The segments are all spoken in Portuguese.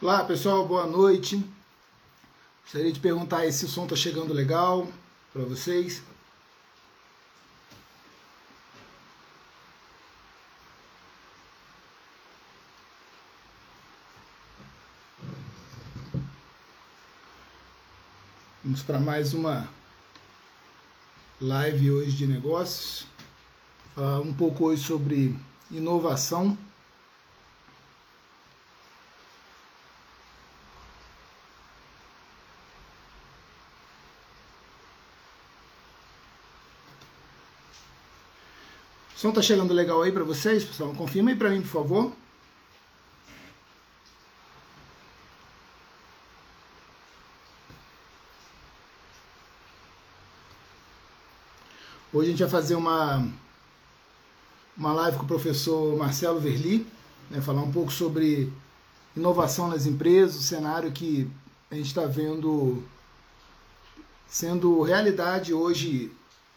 Olá pessoal, boa noite. Gostaria de perguntar se o som está chegando legal para vocês. Vamos para mais uma live hoje de negócios. Falar um pouco hoje sobre inovação. O som tá chegando legal aí para vocês, pessoal? Confirma aí para mim, por favor. Hoje a gente vai fazer uma, uma live com o professor Marcelo Verli, né, falar um pouco sobre inovação nas empresas, o cenário que a gente está vendo sendo realidade hoje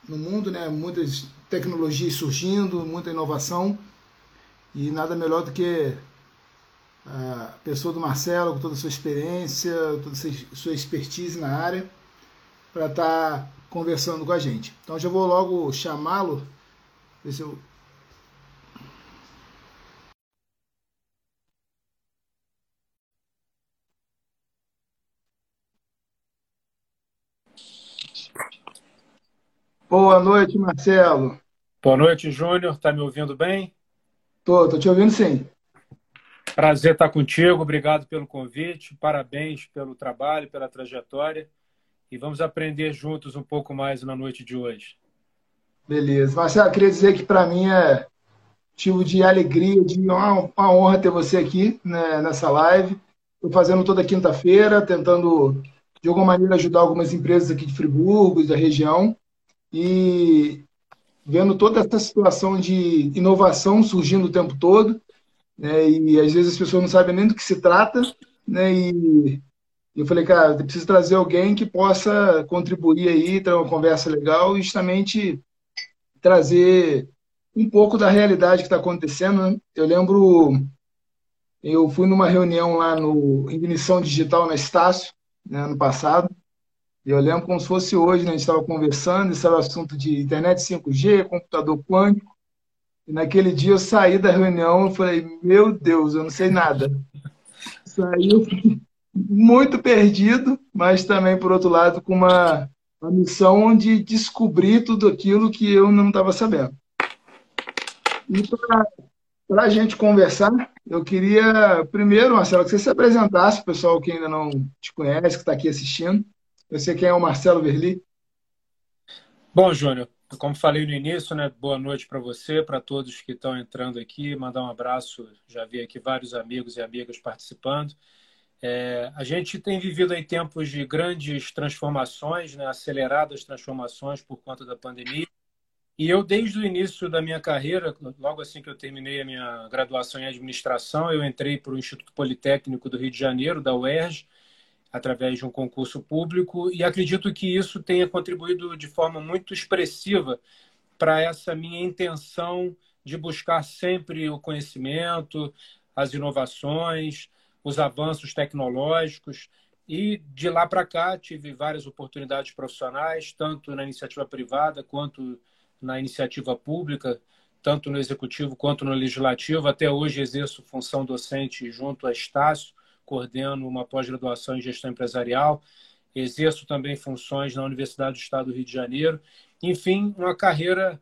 no mundo, né, muitas tecnologias surgindo, muita inovação. E nada melhor do que a pessoa do Marcelo, com toda a sua experiência, toda a sua expertise na área, para estar tá conversando com a gente. Então já vou logo chamá-lo, ver se eu Boa noite, Marcelo. Boa noite, Júnior. Está me ouvindo bem? Tô, tô te ouvindo sim. Prazer estar contigo. Obrigado pelo convite. Parabéns pelo trabalho, pela trajetória. E vamos aprender juntos um pouco mais na noite de hoje. Beleza. Marcelo, queria dizer que para mim é motivo de alegria, de uma, uma honra ter você aqui né, nessa live. Estou fazendo toda quinta-feira, tentando de alguma maneira ajudar algumas empresas aqui de Friburgo, da região e vendo toda essa situação de inovação surgindo o tempo todo, né, e às vezes as pessoas não sabem nem do que se trata, né, e eu falei, cara, eu preciso trazer alguém que possa contribuir aí, ter uma conversa legal e justamente trazer um pouco da realidade que está acontecendo. Né? Eu lembro, eu fui numa reunião lá no Ignição Digital na Estácio, né, ano passado, eu lembro como se fosse hoje, né? a gente estava conversando, isso era o assunto de internet 5G, computador quântico. E naquele dia eu saí da reunião e falei, meu Deus, eu não sei nada. Saí muito perdido, mas também, por outro lado, com uma, uma missão de descobrir tudo aquilo que eu não estava sabendo. E para a gente conversar, eu queria, primeiro, Marcelo, que você se apresentasse, o pessoal que ainda não te conhece, que está aqui assistindo. Sei quem é o Marcelo Verli. Bom, Júnior, como falei no início, né, boa noite para você, para todos que estão entrando aqui. Mandar um abraço, já vi aqui vários amigos e amigas participando. É, a gente tem vivido aí tempos de grandes transformações, né, aceleradas transformações por conta da pandemia. E eu, desde o início da minha carreira, logo assim que eu terminei a minha graduação em administração, eu entrei para o Instituto Politécnico do Rio de Janeiro, da UERJ, através de um concurso público, e acredito que isso tenha contribuído de forma muito expressiva para essa minha intenção de buscar sempre o conhecimento, as inovações, os avanços tecnológicos. E de lá para cá tive várias oportunidades profissionais, tanto na iniciativa privada quanto na iniciativa pública, tanto no executivo quanto no legislativo. Até hoje exerço função docente junto a Estácio, coordeno uma pós-graduação em gestão empresarial, exerço também funções na Universidade do Estado do Rio de Janeiro. Enfim, uma carreira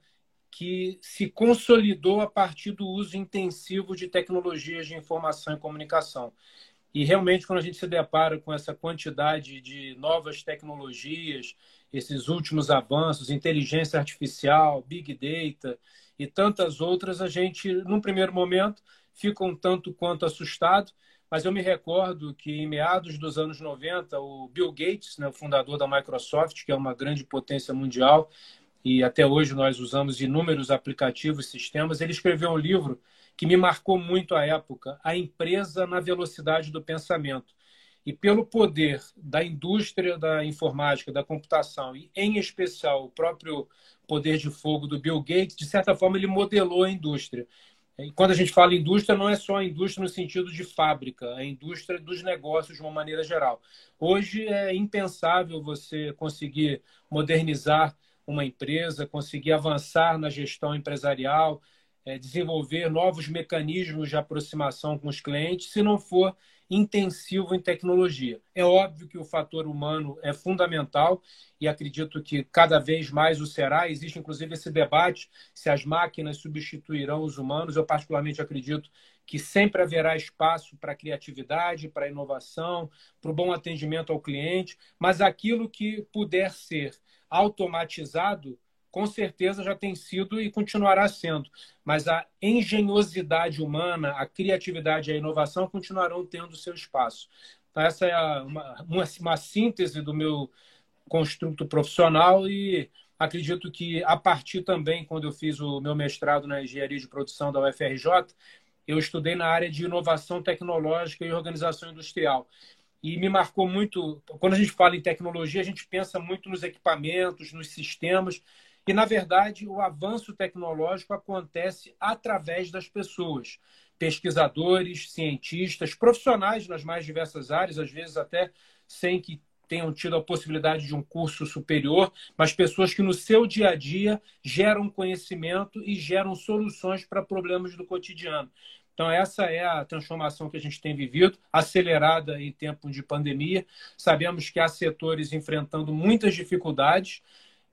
que se consolidou a partir do uso intensivo de tecnologias de informação e comunicação. E realmente, quando a gente se depara com essa quantidade de novas tecnologias, esses últimos avanços, inteligência artificial, big data e tantas outras, a gente, num primeiro momento, fica um tanto quanto assustado, mas eu me recordo que em meados dos anos 90, o Bill Gates, né, o fundador da Microsoft, que é uma grande potência mundial, e até hoje nós usamos inúmeros aplicativos e sistemas, ele escreveu um livro que me marcou muito a época, A Empresa na Velocidade do Pensamento. E pelo poder da indústria da informática, da computação, e em especial o próprio poder de fogo do Bill Gates, de certa forma ele modelou a indústria. E quando a gente fala indústria, não é só a indústria no sentido de fábrica, é a indústria dos negócios de uma maneira geral. Hoje é impensável você conseguir modernizar uma empresa, conseguir avançar na gestão empresarial, é, desenvolver novos mecanismos de aproximação com os clientes, se não for intensivo em tecnologia. É óbvio que o fator humano é fundamental e acredito que cada vez mais o será. Existe inclusive esse debate se as máquinas substituirão os humanos. Eu particularmente acredito que sempre haverá espaço para criatividade, para inovação, para o bom atendimento ao cliente, mas aquilo que puder ser automatizado com certeza já tem sido e continuará sendo. Mas a engenhosidade humana, a criatividade e a inovação continuarão tendo seu espaço. Então, essa é uma, uma, uma síntese do meu construto profissional e acredito que a partir também, quando eu fiz o meu mestrado na engenharia de produção da UFRJ, eu estudei na área de inovação tecnológica e organização industrial. E me marcou muito, quando a gente fala em tecnologia, a gente pensa muito nos equipamentos, nos sistemas, e, na verdade, o avanço tecnológico acontece através das pessoas, pesquisadores, cientistas, profissionais nas mais diversas áreas, às vezes até sem que tenham tido a possibilidade de um curso superior, mas pessoas que no seu dia a dia geram conhecimento e geram soluções para problemas do cotidiano. Então, essa é a transformação que a gente tem vivido, acelerada em tempo de pandemia. Sabemos que há setores enfrentando muitas dificuldades,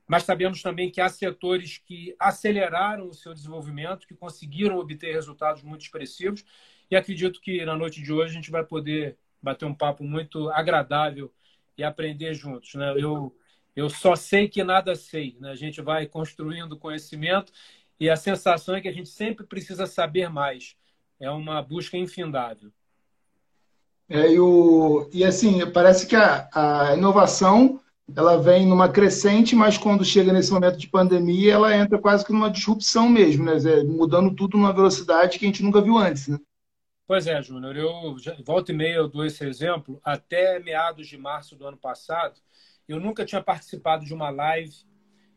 mas sabemos também que há setores que aceleraram o seu desenvolvimento, que conseguiram obter resultados muito expressivos, e acredito que na noite de hoje a gente vai poder bater um papo muito agradável e aprender juntos. Né? Eu, eu só sei que nada sei, né? a gente vai construindo conhecimento e a sensação é que a gente sempre precisa saber mais. É uma busca infindável. É, e, o, e assim, parece que a, a inovação ela vem numa crescente, mas quando chega nesse momento de pandemia, ela entra quase que numa disrupção mesmo, né? mudando tudo numa velocidade que a gente nunca viu antes, né? Pois é, Júnior. Eu volta e meia eu dou esse exemplo. Até meados de março do ano passado, eu nunca tinha participado de uma live,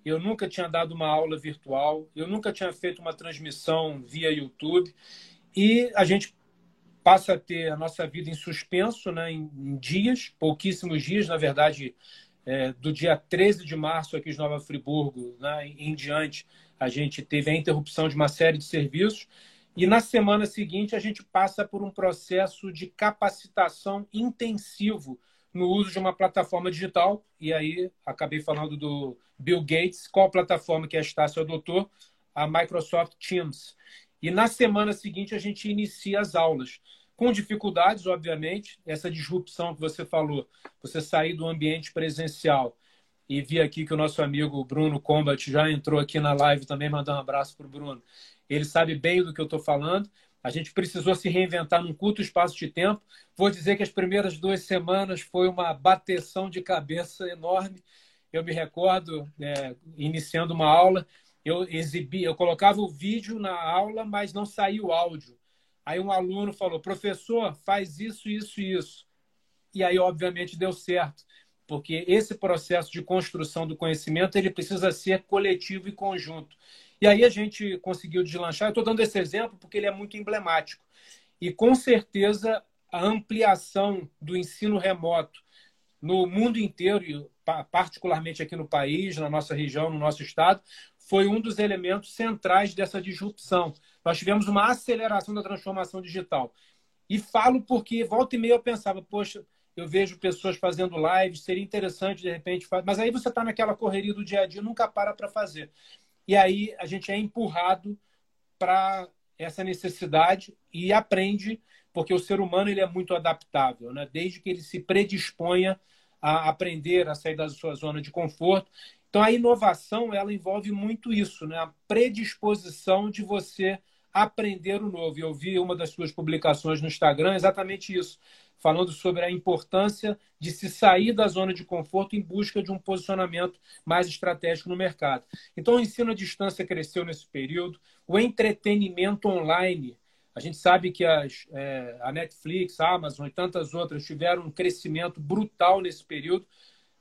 eu nunca tinha dado uma aula virtual, eu nunca tinha feito uma transmissão via YouTube. E a gente passa a ter a nossa vida em suspenso, né, em, em dias, pouquíssimos dias, na verdade, é, do dia 13 de março aqui em Nova Friburgo né, em diante, a gente teve a interrupção de uma série de serviços. E na semana seguinte, a gente passa por um processo de capacitação intensivo no uso de uma plataforma digital. E aí, acabei falando do Bill Gates. Qual plataforma que a Estácio adotou? A Microsoft Teams. E na semana seguinte, a gente inicia as aulas com dificuldades, obviamente, essa disrupção que você falou, você sair do ambiente presencial e vi aqui que o nosso amigo Bruno Combat já entrou aqui na live também, mandar um abraço para o Bruno. Ele sabe bem do que eu estou falando. A gente precisou se reinventar num curto espaço de tempo. Vou dizer que as primeiras duas semanas foi uma bateção de cabeça enorme. Eu me recordo, é, iniciando uma aula, eu exibi, eu colocava o vídeo na aula, mas não saía o áudio. Aí um aluno falou: professor, faz isso, isso e isso. E aí, obviamente, deu certo, porque esse processo de construção do conhecimento ele precisa ser coletivo e conjunto. E aí a gente conseguiu deslanchar. Eu estou dando esse exemplo porque ele é muito emblemático. E com certeza a ampliação do ensino remoto no mundo inteiro, particularmente aqui no país, na nossa região, no nosso estado, foi um dos elementos centrais dessa disrupção. Nós tivemos uma aceleração da transformação digital. E falo porque volta e meia eu pensava, poxa, eu vejo pessoas fazendo lives, seria interessante de repente, mas aí você está naquela correria do dia a dia, nunca para para fazer. E aí a gente é empurrado para essa necessidade e aprende, porque o ser humano ele é muito adaptável, né? desde que ele se predisponha a aprender a sair da sua zona de conforto então, a inovação ela envolve muito isso, né? a predisposição de você aprender o novo. E eu vi uma das suas publicações no Instagram exatamente isso, falando sobre a importância de se sair da zona de conforto em busca de um posicionamento mais estratégico no mercado. Então, o ensino à distância cresceu nesse período, o entretenimento online. A gente sabe que as, é, a Netflix, a Amazon e tantas outras tiveram um crescimento brutal nesse período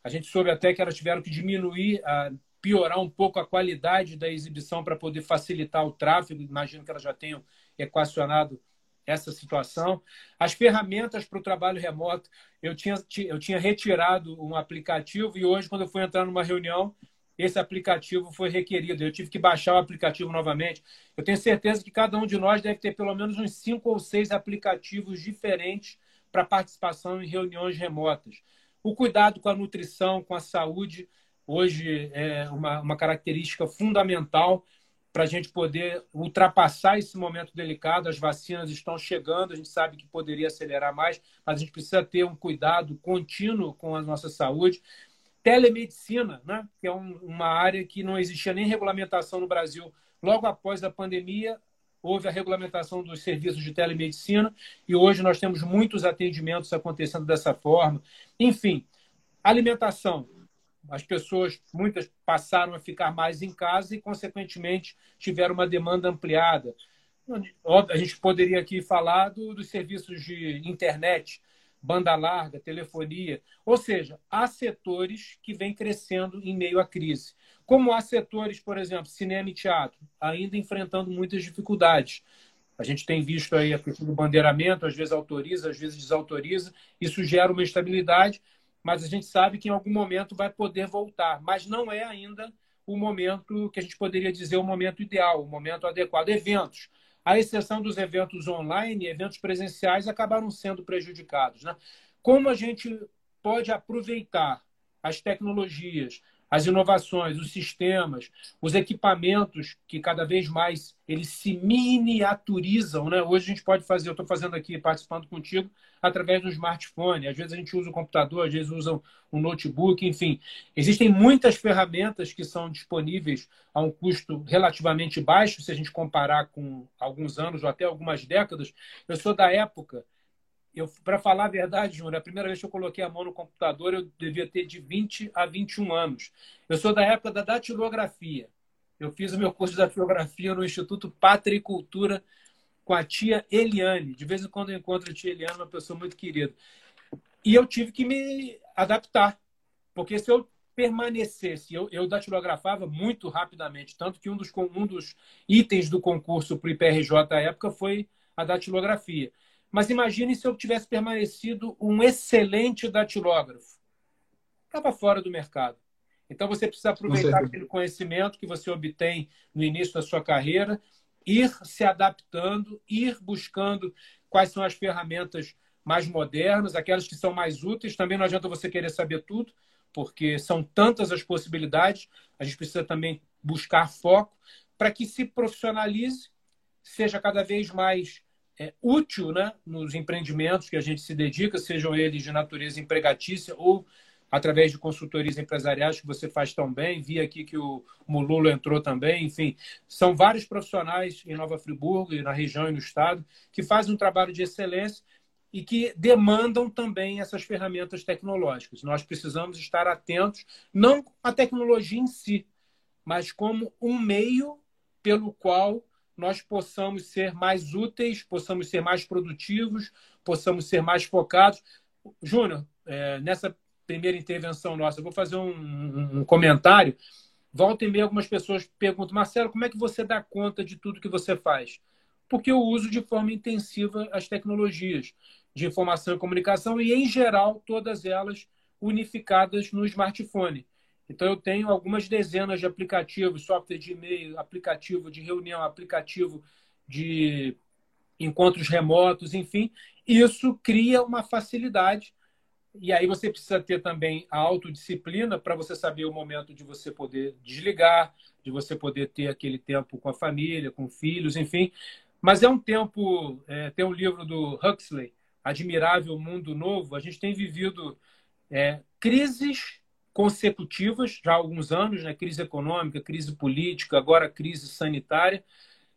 a gente soube até que elas tiveram que diminuir, a, piorar um pouco a qualidade da exibição para poder facilitar o tráfego. Imagino que elas já tenham equacionado essa situação. As ferramentas para o trabalho remoto, eu tinha, eu tinha retirado um aplicativo e hoje, quando eu fui entrar numa reunião, esse aplicativo foi requerido. Eu tive que baixar o aplicativo novamente. Eu tenho certeza que cada um de nós deve ter pelo menos uns cinco ou seis aplicativos diferentes para participação em reuniões remotas. O cuidado com a nutrição, com a saúde, hoje é uma, uma característica fundamental para a gente poder ultrapassar esse momento delicado. As vacinas estão chegando, a gente sabe que poderia acelerar mais, mas a gente precisa ter um cuidado contínuo com a nossa saúde. Telemedicina, né? que é um, uma área que não existia nem regulamentação no Brasil. Logo após a pandemia, houve a regulamentação dos serviços de telemedicina e hoje nós temos muitos atendimentos acontecendo dessa forma. Enfim, alimentação as pessoas, muitas passaram a ficar mais em casa e, consequentemente, tiveram uma demanda ampliada. A gente poderia aqui falar do, dos serviços de internet, banda larga, telefonia. Ou seja, há setores que vêm crescendo em meio à crise. Como há setores, por exemplo, cinema e teatro, ainda enfrentando muitas dificuldades. A gente tem visto aí a questão do bandeiramento, às vezes autoriza, às vezes desautoriza. Isso gera uma estabilidade, mas a gente sabe que em algum momento vai poder voltar. Mas não é ainda o momento que a gente poderia dizer o momento ideal, o momento adequado. Eventos. À exceção dos eventos online, eventos presenciais acabaram sendo prejudicados. Né? Como a gente pode aproveitar as tecnologias, as inovações, os sistemas, os equipamentos que cada vez mais eles se miniaturizam, né? Hoje a gente pode fazer, eu estou fazendo aqui, participando contigo, através do smartphone. Às vezes a gente usa o computador, às vezes usa um notebook, enfim. Existem muitas ferramentas que são disponíveis a um custo relativamente baixo, se a gente comparar com alguns anos ou até algumas décadas. Eu sou da época para falar a verdade, Júnior, a primeira vez que eu coloquei a mão no computador, eu devia ter de 20 a 21 anos. Eu sou da época da datilografia. Eu fiz o meu curso de datilografia no Instituto Pátria e Cultura com a tia Eliane. De vez em quando eu encontro a tia Eliane, uma pessoa muito querida. E eu tive que me adaptar, porque se eu permanecesse, eu, eu datilografava muito rapidamente, tanto que um dos, um dos itens do concurso para o IPRJ à época foi a datilografia. Mas imagine se eu tivesse permanecido um excelente datilógrafo. Estava fora do mercado. Então você precisa aproveitar aquele conhecimento que você obtém no início da sua carreira, ir se adaptando, ir buscando quais são as ferramentas mais modernas, aquelas que são mais úteis. Também não adianta você querer saber tudo, porque são tantas as possibilidades. A gente precisa também buscar foco para que se profissionalize, seja cada vez mais é, útil né, nos empreendimentos que a gente se dedica, sejam eles de natureza empregatícia ou através de consultorias empresariais que você faz tão bem. Vi aqui que o Mululo entrou também. Enfim, são vários profissionais em Nova Friburgo e na região e no estado que fazem um trabalho de excelência e que demandam também essas ferramentas tecnológicas. Nós precisamos estar atentos, não à tecnologia em si, mas como um meio pelo qual nós possamos ser mais úteis, possamos ser mais produtivos, possamos ser mais focados. Júnior, é, nessa primeira intervenção nossa, eu vou fazer um, um, um comentário. Volta e meia, algumas pessoas perguntam, Marcelo, como é que você dá conta de tudo que você faz? Porque eu uso de forma intensiva as tecnologias de informação e comunicação e, em geral, todas elas unificadas no smartphone. Então, eu tenho algumas dezenas de aplicativos, software de e-mail, aplicativo de reunião, aplicativo de encontros remotos, enfim. Isso cria uma facilidade. E aí você precisa ter também a autodisciplina para você saber o momento de você poder desligar, de você poder ter aquele tempo com a família, com filhos, enfim. Mas é um tempo. É, tem um livro do Huxley, Admirável Mundo Novo. A gente tem vivido é, crises consecutivas já há alguns anos, né? crise econômica, crise política, agora crise sanitária,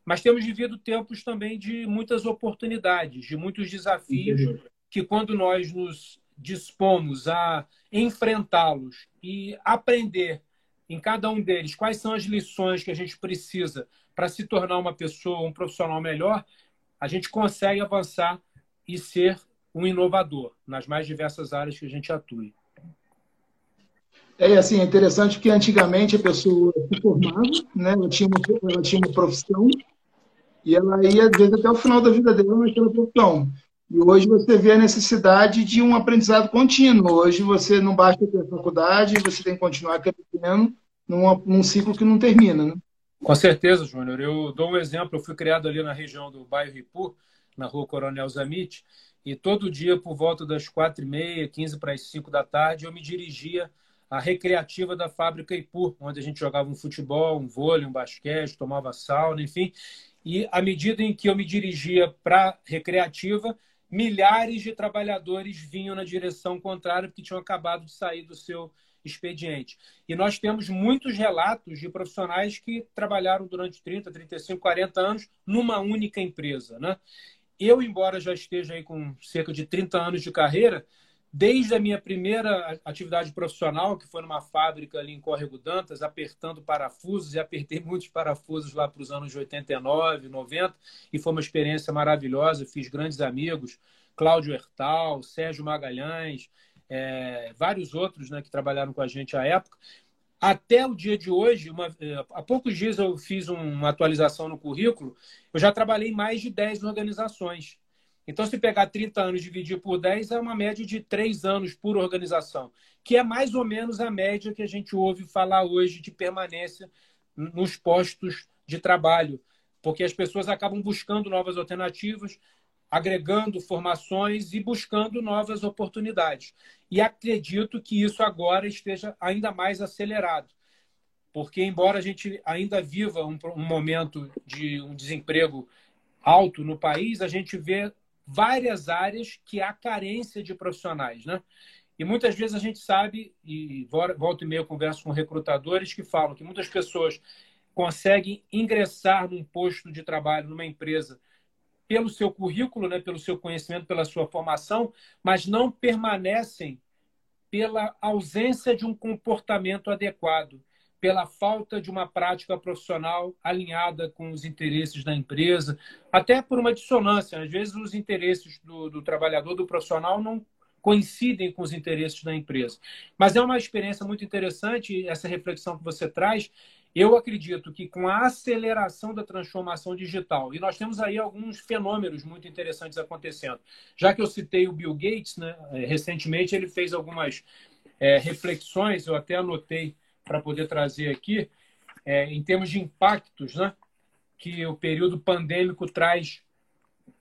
mas temos vivido tempos também de muitas oportunidades, de muitos desafios, Entendi. que quando nós nos dispomos a enfrentá-los e aprender em cada um deles quais são as lições que a gente precisa para se tornar uma pessoa, um profissional melhor, a gente consegue avançar e ser um inovador nas mais diversas áreas que a gente atue. É assim, é interessante que antigamente a pessoa se formava, né? ela, tinha uma, ela tinha uma profissão, E ela ia, às vezes, até o final da vida dela naquela profissão. E hoje você vê a necessidade de um aprendizado contínuo. Hoje você não basta ter faculdade, você tem que continuar crescendo num, num ciclo que não termina, né? Com certeza, Júnior. Eu dou um exemplo. Eu fui criado ali na região do bairro Ipu, na rua Coronel Zamit, e todo dia, por volta das quatro e meia, quinze para as cinco da tarde, eu me dirigia à recreativa da fábrica Ipu, onde a gente jogava um futebol, um vôlei, um basquete, tomava sauna, enfim. E à medida em que eu me dirigia para a recreativa, milhares de trabalhadores vinham na direção contrária porque tinham acabado de sair do seu expediente. E nós temos muitos relatos de profissionais que trabalharam durante 30, 35, 40 anos numa única empresa. Né? Eu, embora já esteja aí com cerca de 30 anos de carreira, desde a minha primeira atividade profissional, que foi numa fábrica ali em Córrego Dantas, apertando parafusos, e apertei muitos parafusos lá para os anos de 89, 90, e foi uma experiência maravilhosa, fiz grandes amigos, Cláudio Hertal, Sérgio Magalhães, é, vários outros né, que trabalharam com a gente à época. Até o dia de hoje, uma, é, há poucos dias eu fiz uma atualização no currículo, eu já trabalhei em mais de 10 organizações. Então, se pegar 30 anos e dividir por 10, é uma média de 3 anos por organização, que é mais ou menos a média que a gente ouve falar hoje de permanência nos postos de trabalho, porque as pessoas acabam buscando novas alternativas, agregando formações e buscando novas oportunidades. E acredito que isso agora esteja ainda mais acelerado, porque, embora a gente ainda viva um, um momento de um desemprego alto no país, a gente vê várias áreas que há carência de profissionais, né? E muitas vezes a gente sabe, e volta e meia eu converso com recrutadores que falam que muitas pessoas conseguem ingressar num posto de trabalho numa empresa pelo seu currículo, né, pelo seu conhecimento, pela sua formação, mas não permanecem pela ausência de um comportamento adequado, pela falta de uma prática profissional alinhada com os interesses da empresa, até por uma dissonância. Às vezes, os interesses do, do trabalhador, do profissional, não coincidem com os interesses da empresa. Mas é uma experiência muito interessante essa reflexão que você traz, eu acredito que com a aceleração da transformação digital, e nós temos aí alguns fenômenos muito interessantes acontecendo. Já que eu citei o Bill Gates, né, recentemente ele fez algumas é, reflexões, eu até anotei para poder trazer aqui, é, em termos de impactos né, que o período pandêmico traz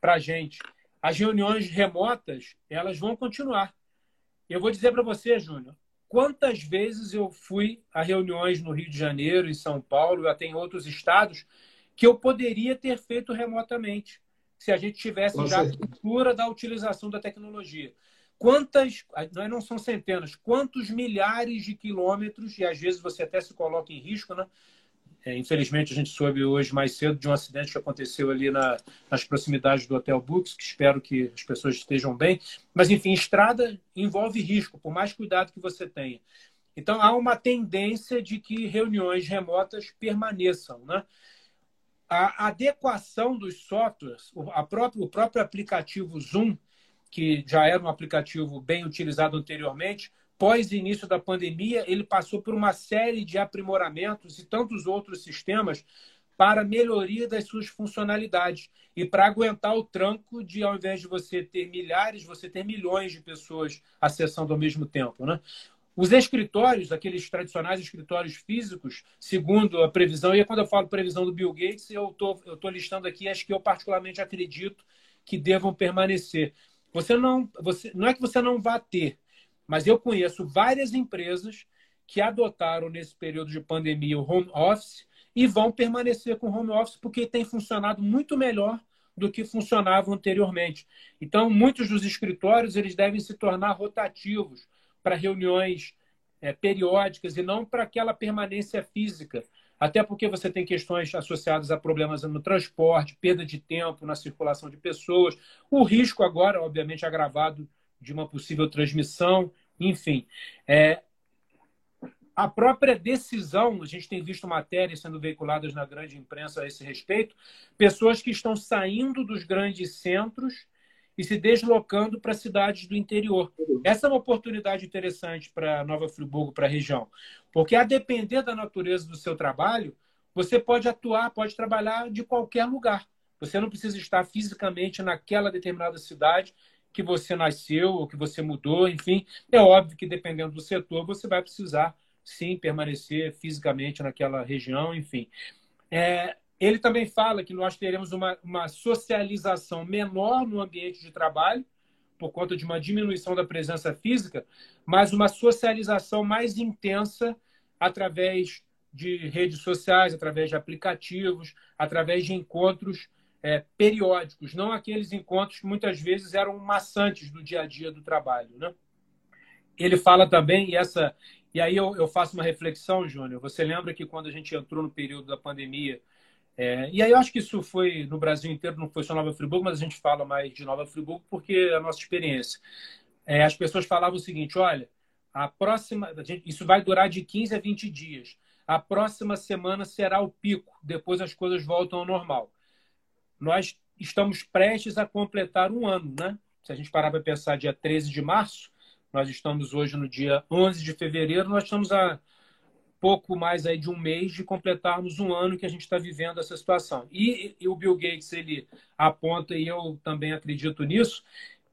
para a gente. As reuniões remotas, elas vão continuar. Eu vou dizer para você, Júnior, quantas vezes eu fui a reuniões no Rio de Janeiro, em São Paulo, até em outros estados, que eu poderia ter feito remotamente, se a gente tivesse já a cultura da utilização da tecnologia. Quantas, não são centenas, quantos milhares de quilômetros, e às vezes você até se coloca em risco, né? É, infelizmente, a gente soube hoje mais cedo de um acidente que aconteceu ali na, nas proximidades do Hotel Books, que espero que as pessoas estejam bem. Mas, enfim, estrada envolve risco, por mais cuidado que você tenha. Então, há uma tendência de que reuniões remotas permaneçam. Né? A adequação dos softwares, a próprio, o próprio aplicativo Zoom, que já era um aplicativo bem utilizado anteriormente, pós início da pandemia, ele passou por uma série de aprimoramentos e tantos outros sistemas para melhoria das suas funcionalidades e para aguentar o tranco de, ao invés de você ter milhares, você ter milhões de pessoas acessando ao mesmo tempo. Né? Os escritórios, aqueles tradicionais escritórios físicos, segundo a previsão, e quando eu falo previsão do Bill Gates, eu tô, estou tô listando aqui as que eu particularmente acredito que devam permanecer. Você não, você, não é que você não vá ter, mas eu conheço várias empresas que adotaram nesse período de pandemia o home office e vão permanecer com o home office porque tem funcionado muito melhor do que funcionava anteriormente. Então, muitos dos escritórios eles devem se tornar rotativos para reuniões é, periódicas e não para aquela permanência física. Até porque você tem questões associadas a problemas no transporte, perda de tempo na circulação de pessoas, o risco agora, obviamente, agravado de uma possível transmissão, enfim. É, a própria decisão, a gente tem visto matérias sendo veiculadas na grande imprensa a esse respeito, pessoas que estão saindo dos grandes centros e se deslocando para cidades do interior. Essa é uma oportunidade interessante para Nova Friburgo, para a região, porque a depender da natureza do seu trabalho, você pode atuar, pode trabalhar de qualquer lugar Você não precisa estar fisicamente naquela determinada cidade que você nasceu ou que você mudou, enfim. É óbvio que dependendo do setor, você vai precisar sim permanecer fisicamente naquela região, enfim. É, ele também fala que nós teremos uma, uma socialização menor no ambiente de trabalho, por conta de uma diminuição da presença física, mas uma socialização mais intensa através de redes sociais, através de aplicativos, através de encontros é, periódicos, não aqueles encontros que muitas vezes eram maçantes do dia a dia do trabalho. Né? Ele fala também, e, essa, e aí eu, eu faço uma reflexão, Júnior. Você lembra que quando a gente entrou no período da pandemia, é, e aí eu acho que isso foi no Brasil inteiro, não foi só Nova Friburgo, mas a gente fala mais de Nova Friburgo porque é a nossa experiência. É, as pessoas falavam o seguinte: olha, a próxima, a gente, isso vai durar de 15 a 20 dias. A próxima semana será o pico, depois as coisas voltam ao normal. Nós estamos prestes a completar um ano, né? Se a gente parar para pensar, dia 13 de março, nós estamos hoje no dia 11 de fevereiro, nós estamos a pouco mais aí de um mês de completarmos um ano que a gente está vivendo essa situação. E, e, o Bill Gates ele aponta, e eu também acredito nisso,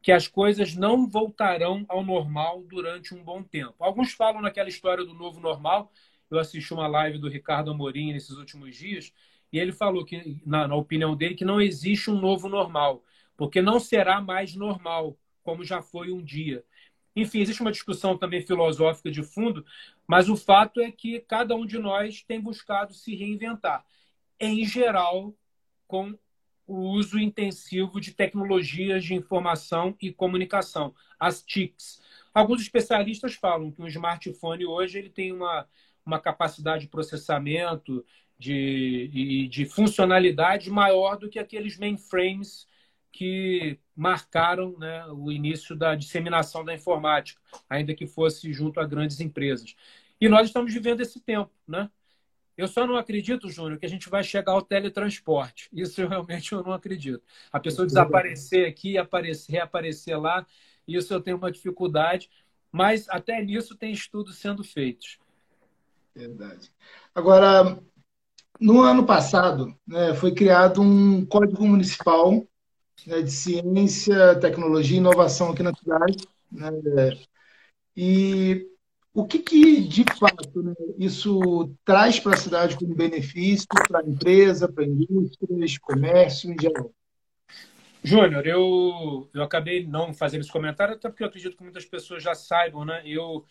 que as coisas não voltarão ao normal durante um bom tempo. Alguns falam naquela história do novo normal. Eu assisti uma live do Ricardo Amorim nesses últimos dias e ele falou que, na, na opinião dele, que não existe um novo normal, porque não será mais normal como já foi um dia. Enfim, existe uma discussão também filosófica de fundo, mas o fato é que cada um de nós tem buscado se reinventar, em geral, com o uso intensivo de tecnologias de informação e comunicação, as TICs. Alguns especialistas falam que o smartphone hoje ele tem uma, uma capacidade de processamento de, de funcionalidade maior do que aqueles mainframes que marcaram né, o início da disseminação da informática, ainda que fosse junto a grandes empresas. E nós estamos vivendo esse tempo. Né? Eu só não acredito, Júnior, que a gente vai chegar ao teletransporte. Isso eu realmente eu não acredito. A pessoa desaparecer aqui e aparecer, reaparecer lá, isso eu tenho uma dificuldade, mas até nisso tem estudos sendo feitos. Verdade. Agora, no ano passado, né, foi criado um código municipal né, de ciência, tecnologia e inovação aqui na cidade. Né, e o que, que de fato, né, isso traz para a cidade como benefício para a empresa, para a indústria, comércio em geral? Júnior, eu, eu acabei não fazendo esse comentário, até porque eu acredito que muitas pessoas já saibam, né? Eu,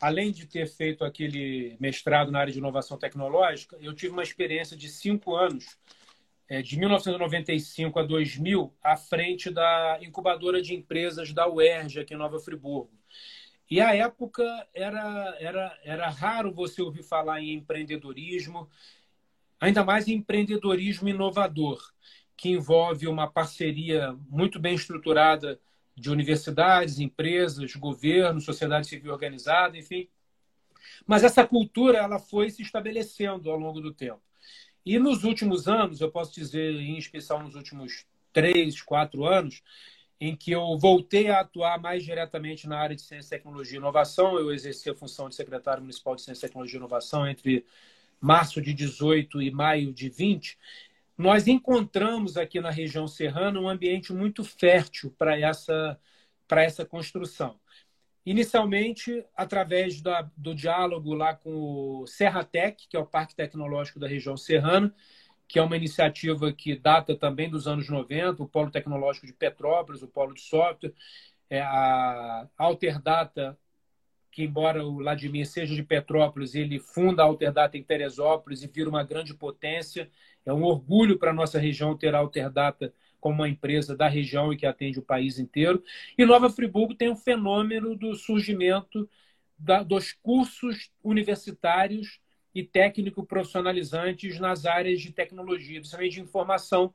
além de ter feito aquele mestrado na área de inovação tecnológica, eu tive uma experiência de cinco anos é, de 1995 a 2000 à frente da incubadora de empresas da UERJ aqui em Nova Friburgo. E a época era, era, era raro você ouvir falar em empreendedorismo, ainda mais em empreendedorismo inovador, que envolve uma parceria muito bem estruturada de universidades, empresas, governo, sociedade civil organizada, enfim. Mas essa cultura ela foi se estabelecendo ao longo do tempo. E nos últimos anos, eu posso dizer, em especial nos últimos três, quatro anos, em que eu voltei a atuar mais diretamente na área de ciência, tecnologia e inovação. Eu exerci a função de secretário municipal de ciência, tecnologia e inovação entre março de 18 e maio de 20. Nós encontramos aqui na região serrana um ambiente muito fértil para essa, para essa construção. Inicialmente, através da, do diálogo lá com o Serratec, que é o Parque Tecnológico da região serrana, que é uma iniciativa que data também dos anos 90, o Polo Tecnológico de Petrópolis, o Polo de Software, é a Alterdata, que embora o Vladimir seja de Petrópolis, ele funda a Alterdata em Teresópolis e vira uma grande potência. É um orgulho para a nossa região ter a Alterdata como uma empresa da região e que atende o país inteiro. E Nova Friburgo tem um fenômeno do surgimento da, dos cursos universitários e técnico profissionalizantes nas áreas de tecnologia, principalmente de informação,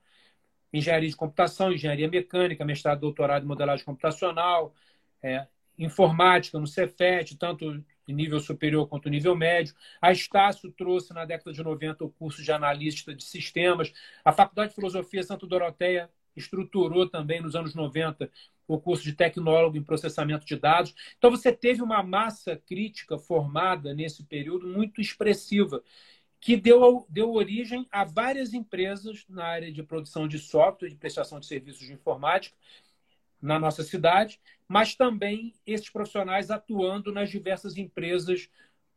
engenharia de computação, engenharia mecânica, mestrado, doutorado em modelagem computacional, é, informática no Cefet, tanto nível superior quanto nível médio. A Estácio trouxe na década de 90 o curso de analista de sistemas. A Faculdade de Filosofia Santo Doroteia estruturou também nos anos 90 o curso de tecnólogo em processamento de dados. Então você teve uma massa crítica formada nesse período muito expressiva, que deu, deu origem a várias empresas na área de produção de software, de prestação de serviços de informática na nossa cidade, mas também esses profissionais atuando nas diversas empresas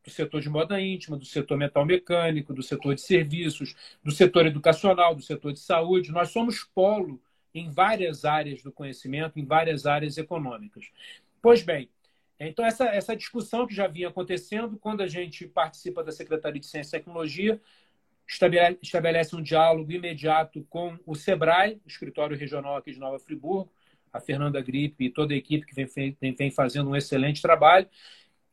do setor de moda íntima, do setor metal mecânico, do setor de serviços, do setor educacional, do setor de saúde. Nós somos polo em várias áreas do conhecimento, em várias áreas econômicas. Pois bem, então essa, essa discussão que já vinha acontecendo, quando a gente participa da Secretaria de Ciência e Tecnologia, estabelece um diálogo imediato com o SEBRAE, o escritório regional aqui de Nova Friburgo, a Fernanda Gripe e toda a equipe que vem, vem, fazendo um excelente trabalho.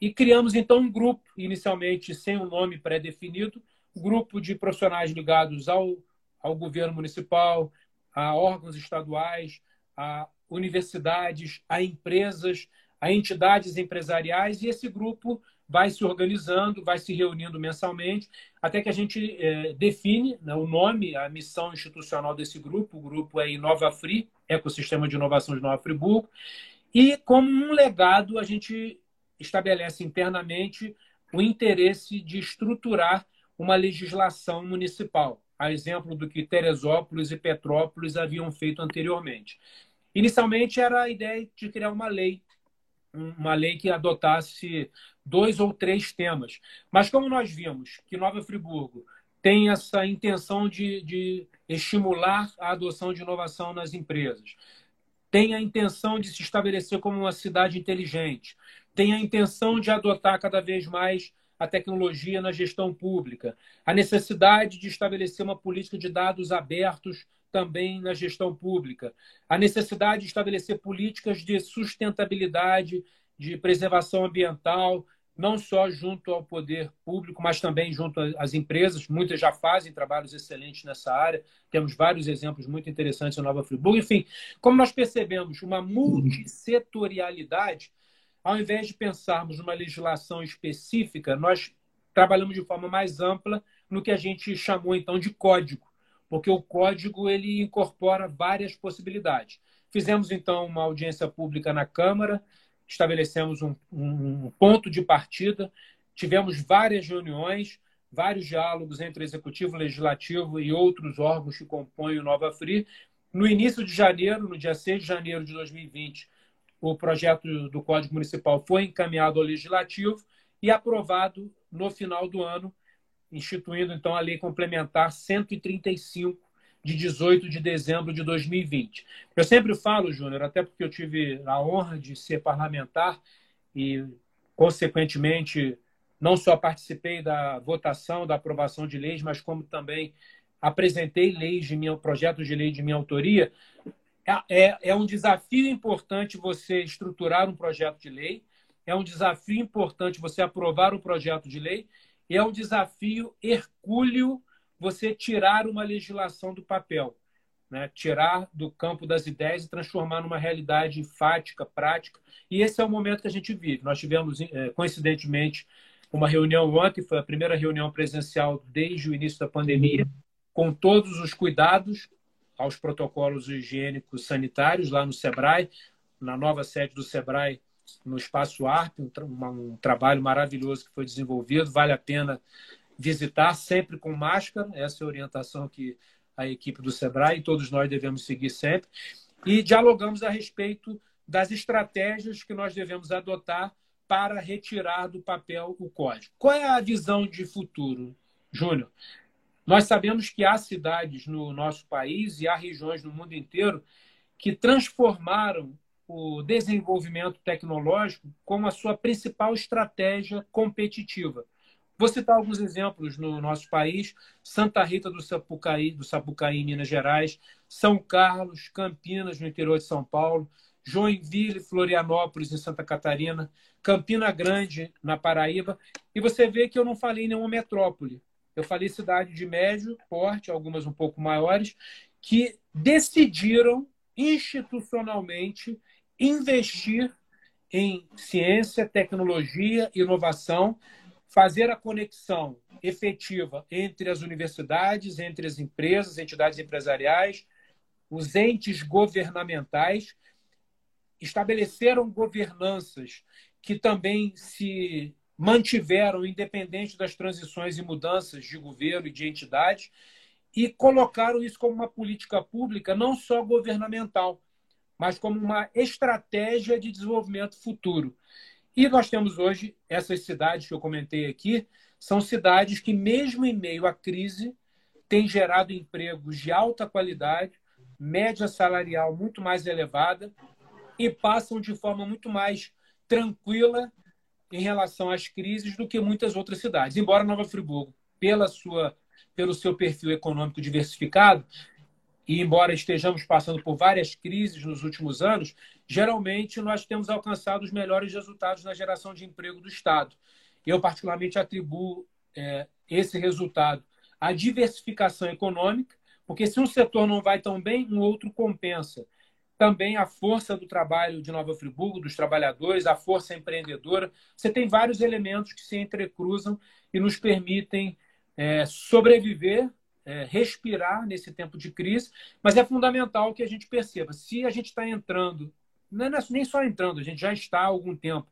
E criamos então um grupo, inicialmente sem um nome pré-definido, grupo de profissionais ligados ao, ao governo municipal, a órgãos estaduais, a universidades, a empresas, a entidades empresariais, e esse grupo vai se organizando, vai se reunindo mensalmente, até que a gente é, define né, o nome, a missão institucional desse grupo. O grupo é Inova Free, Ecossistema de Inovação de Nova Friburgo. E, como um legado, a gente estabelece internamente o interesse de estruturar uma legislação municipal, a exemplo do que Teresópolis e Petrópolis haviam feito anteriormente. Inicialmente era a ideia de criar uma lei, uma lei que adotasse dois ou três temas. Mas como nós vimos que Nova Friburgo tem essa intenção de, de estimular a adoção de inovação nas empresas, tem a intenção de se estabelecer como uma cidade inteligente, tem a intenção de adotar cada vez mais a tecnologia na gestão pública, a necessidade de estabelecer uma política de dados abertos também na gestão pública, a necessidade de estabelecer políticas de sustentabilidade, de preservação ambiental, não só junto ao poder público, mas também junto às empresas. Muitas já fazem trabalhos excelentes nessa área. Temos vários exemplos muito interessantes em Nova Friburgo. Enfim, como nós percebemos uma multissetorialidade, ao invés de pensarmos numa legislação específica, nós trabalhamos de forma mais ampla no que a gente chamou então de código, porque o código ele incorpora várias possibilidades. Fizemos então uma audiência pública na Câmara, estabelecemos um, um ponto de partida, tivemos várias reuniões, vários diálogos entre Executivo, Legislativo e outros órgãos que compõem o Nova Free. No início de janeiro, no dia 6 de janeiro de 2020, o projeto do Código Municipal foi encaminhado ao Legislativo e aprovado no final do ano, instituindo então a Lei Complementar 135 de 18 de dezembro de 2020. Eu sempre falo, Júnior, até porque eu tive a honra de ser parlamentar e, consequentemente, não só participei da votação, da aprovação de leis, mas como também apresentei leis de minha, projetos de lei de minha autoria. É, é, é um desafio importante você estruturar um projeto de lei, é um desafio importante você aprovar um projeto de lei, e é um desafio hercúleo você tirar uma legislação do papel, né? tirar do campo das ideias e transformar numa realidade fática, prática. E esse é o momento que a gente vive. Nós tivemos, é, coincidentemente, uma reunião ontem, foi a primeira reunião presencial desde o início da pandemia, com todos os cuidados aos protocolos higiênicos sanitários lá no SEBRAE, na nova sede do SEBRAE, no Espaço ARP, um, um trabalho maravilhoso que foi desenvolvido, vale a pena visitar sempre com máscara, essa é a orientação que a equipe do Sebrae e todos nós devemos seguir sempre. E dialogamos a respeito das estratégias que nós devemos adotar para retirar do papel o código. Qual é a visão de futuro, Júnior? Nós sabemos que há cidades no nosso país e há regiões no mundo inteiro que transformaram o desenvolvimento tecnológico como a sua principal estratégia competitiva. Vou citar alguns exemplos no nosso país: Santa Rita do Sapucaí, do Sapucaí, Minas Gerais, São Carlos, Campinas, no interior de São Paulo, Joinville, Florianópolis, em Santa Catarina, Campina Grande, na Paraíba. E você vê que eu não falei nenhuma metrópole. Eu falei cidade de médio porte, algumas um pouco maiores, que decidiram institucionalmente investir em ciência, tecnologia, inovação fazer a conexão efetiva entre as universidades, entre as empresas, entidades empresariais, os entes governamentais, estabeleceram governanças que também se mantiveram, independente das transições e mudanças de governo e de entidade, e colocaram isso como uma política pública, não só governamental, mas como uma estratégia de desenvolvimento futuro. E nós temos hoje essas cidades que eu comentei aqui, são cidades que, mesmo em meio à crise, têm gerado empregos de alta qualidade, média salarial muito mais elevada e passam de forma muito mais tranquila em relação às crises do que muitas outras cidades. Embora Nova Friburgo, pela sua, pelo seu perfil econômico diversificado, e embora estejamos passando por várias crises nos últimos anos, geralmente nós temos alcançado os melhores resultados na geração de emprego do Estado. Eu, particularmente, atribuo é, esse resultado à diversificação econômica, porque se um setor não vai tão bem, um outro compensa também a força do trabalho de Nova Friburgo, dos trabalhadores, a força empreendedora. Você tem vários elementos que se entrecruzam e nos permitem é, sobreviver, é, respirar nesse tempo de crise, mas é fundamental que a gente perceba, se a gente está entrando, não é nem só entrando, a gente já está há algum tempo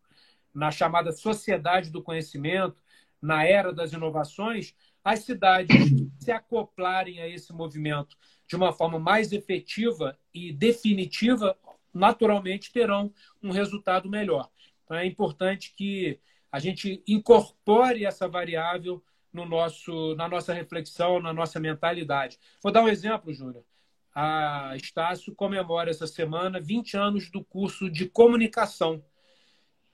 na chamada sociedade do conhecimento, na era das inovações, as cidades se acoplarem a esse movimento de uma forma mais efetiva e definitiva, naturalmente terão um resultado melhor. Então é importante que a gente incorpore essa variável no nosso, na nossa reflexão, na nossa mentalidade. Vou dar um exemplo, Júnior. A Estácio comemora essa semana 20 anos do curso de comunicação.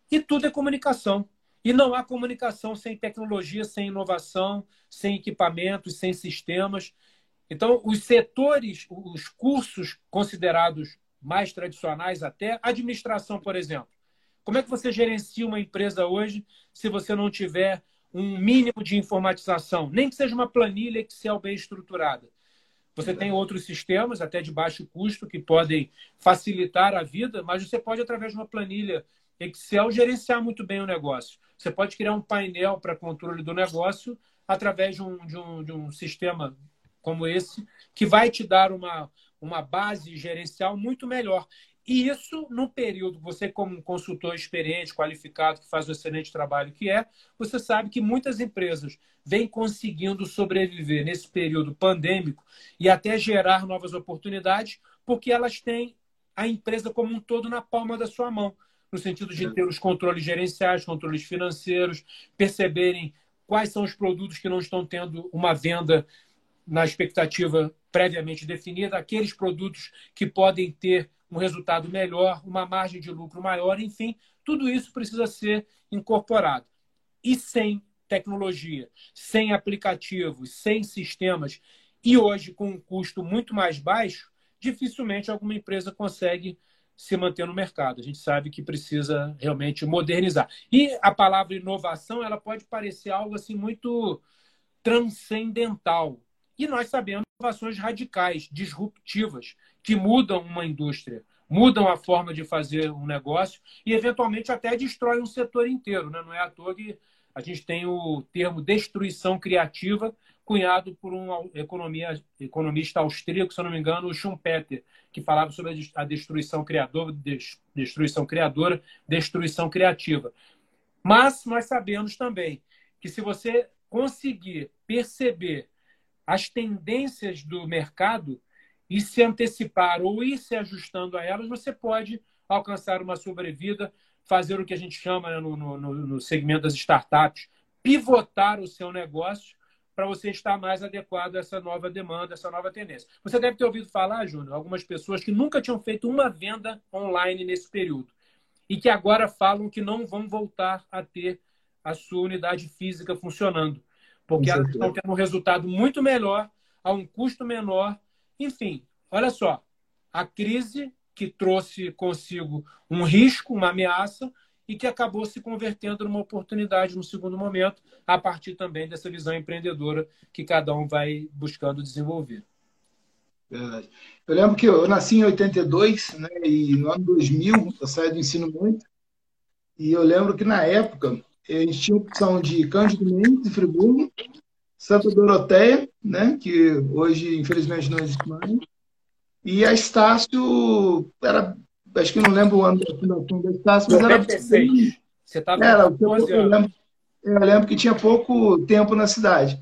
E tudo é comunicação. E não há comunicação sem tecnologia, sem inovação, sem equipamentos, sem sistemas. Então, os setores, os cursos considerados mais tradicionais até, administração, por exemplo. Como é que você gerencia uma empresa hoje se você não tiver um mínimo de informatização, nem que seja uma planilha Excel bem estruturada? Você tem outros sistemas, até de baixo custo, que podem facilitar a vida, mas você pode, através de uma planilha Excel, gerenciar muito bem o negócio. Você pode criar um painel para controle do negócio através de um, de um, de um sistema como esse, que vai te dar uma, uma base gerencial muito melhor. E isso, no período, você, como um consultor experiente, qualificado, que faz um excelente trabalho que é, você sabe que muitas empresas vêm conseguindo sobreviver nesse período pandêmico e até gerar novas oportunidades, porque elas têm a empresa como um todo na palma da sua mão, no sentido de ter os controles gerenciais, controles financeiros, perceberem quais são os produtos que não estão tendo uma venda na expectativa previamente definida, aqueles produtos que podem ter um resultado melhor, uma margem de lucro maior, enfim, tudo isso precisa ser incorporado. E sem tecnologia, sem aplicativos, sem sistemas, e hoje com um custo muito mais baixo, dificilmente alguma empresa consegue se manter no mercado. A gente sabe que precisa realmente modernizar. E a palavra inovação, ela pode parecer algo assim muito transcendental, e nós sabemos inovações radicais, disruptivas, que mudam uma indústria, mudam a forma de fazer um negócio e, eventualmente, até destroem um setor inteiro. Né? Não é à toa que a gente tem o termo destruição criativa, cunhado por um economia, economista austríaco, se não me engano, Schumpeter, que falava sobre a destruição criadora, destruição criadora, destruição criativa. Mas nós sabemos também que se você conseguir perceber as tendências do mercado e se antecipar ou ir se ajustando a elas, você pode alcançar uma sobrevida, fazer o que a gente chama né, no, no, no segmento das startups, pivotar o seu negócio para você estar mais adequado a essa nova demanda, essa nova tendência. Você deve ter ouvido falar, Júnior, algumas pessoas que nunca tinham feito uma venda online nesse período e que agora falam que não vão voltar a ter a sua unidade física funcionando porque elas estão tendo um resultado muito melhor, a um custo menor. Enfim, olha só, a crise que trouxe consigo um risco, uma ameaça, e que acabou se convertendo numa oportunidade no segundo momento, a partir também dessa visão empreendedora que cada um vai buscando desenvolver. Verdade. Eu lembro que eu nasci em 82, né, e no ano 2000 eu saí do ensino médio, e eu lembro que na época a gente tinha opção de Cândido Mendes, de Friburgo, Santa Doroteia, né, que hoje, infelizmente, não existe mais, e a Estácio, era, acho que não lembro o ano da fundação da Estácio, mas 96. era... Você estava com 12 anos. eu lembro que tinha pouco tempo na cidade.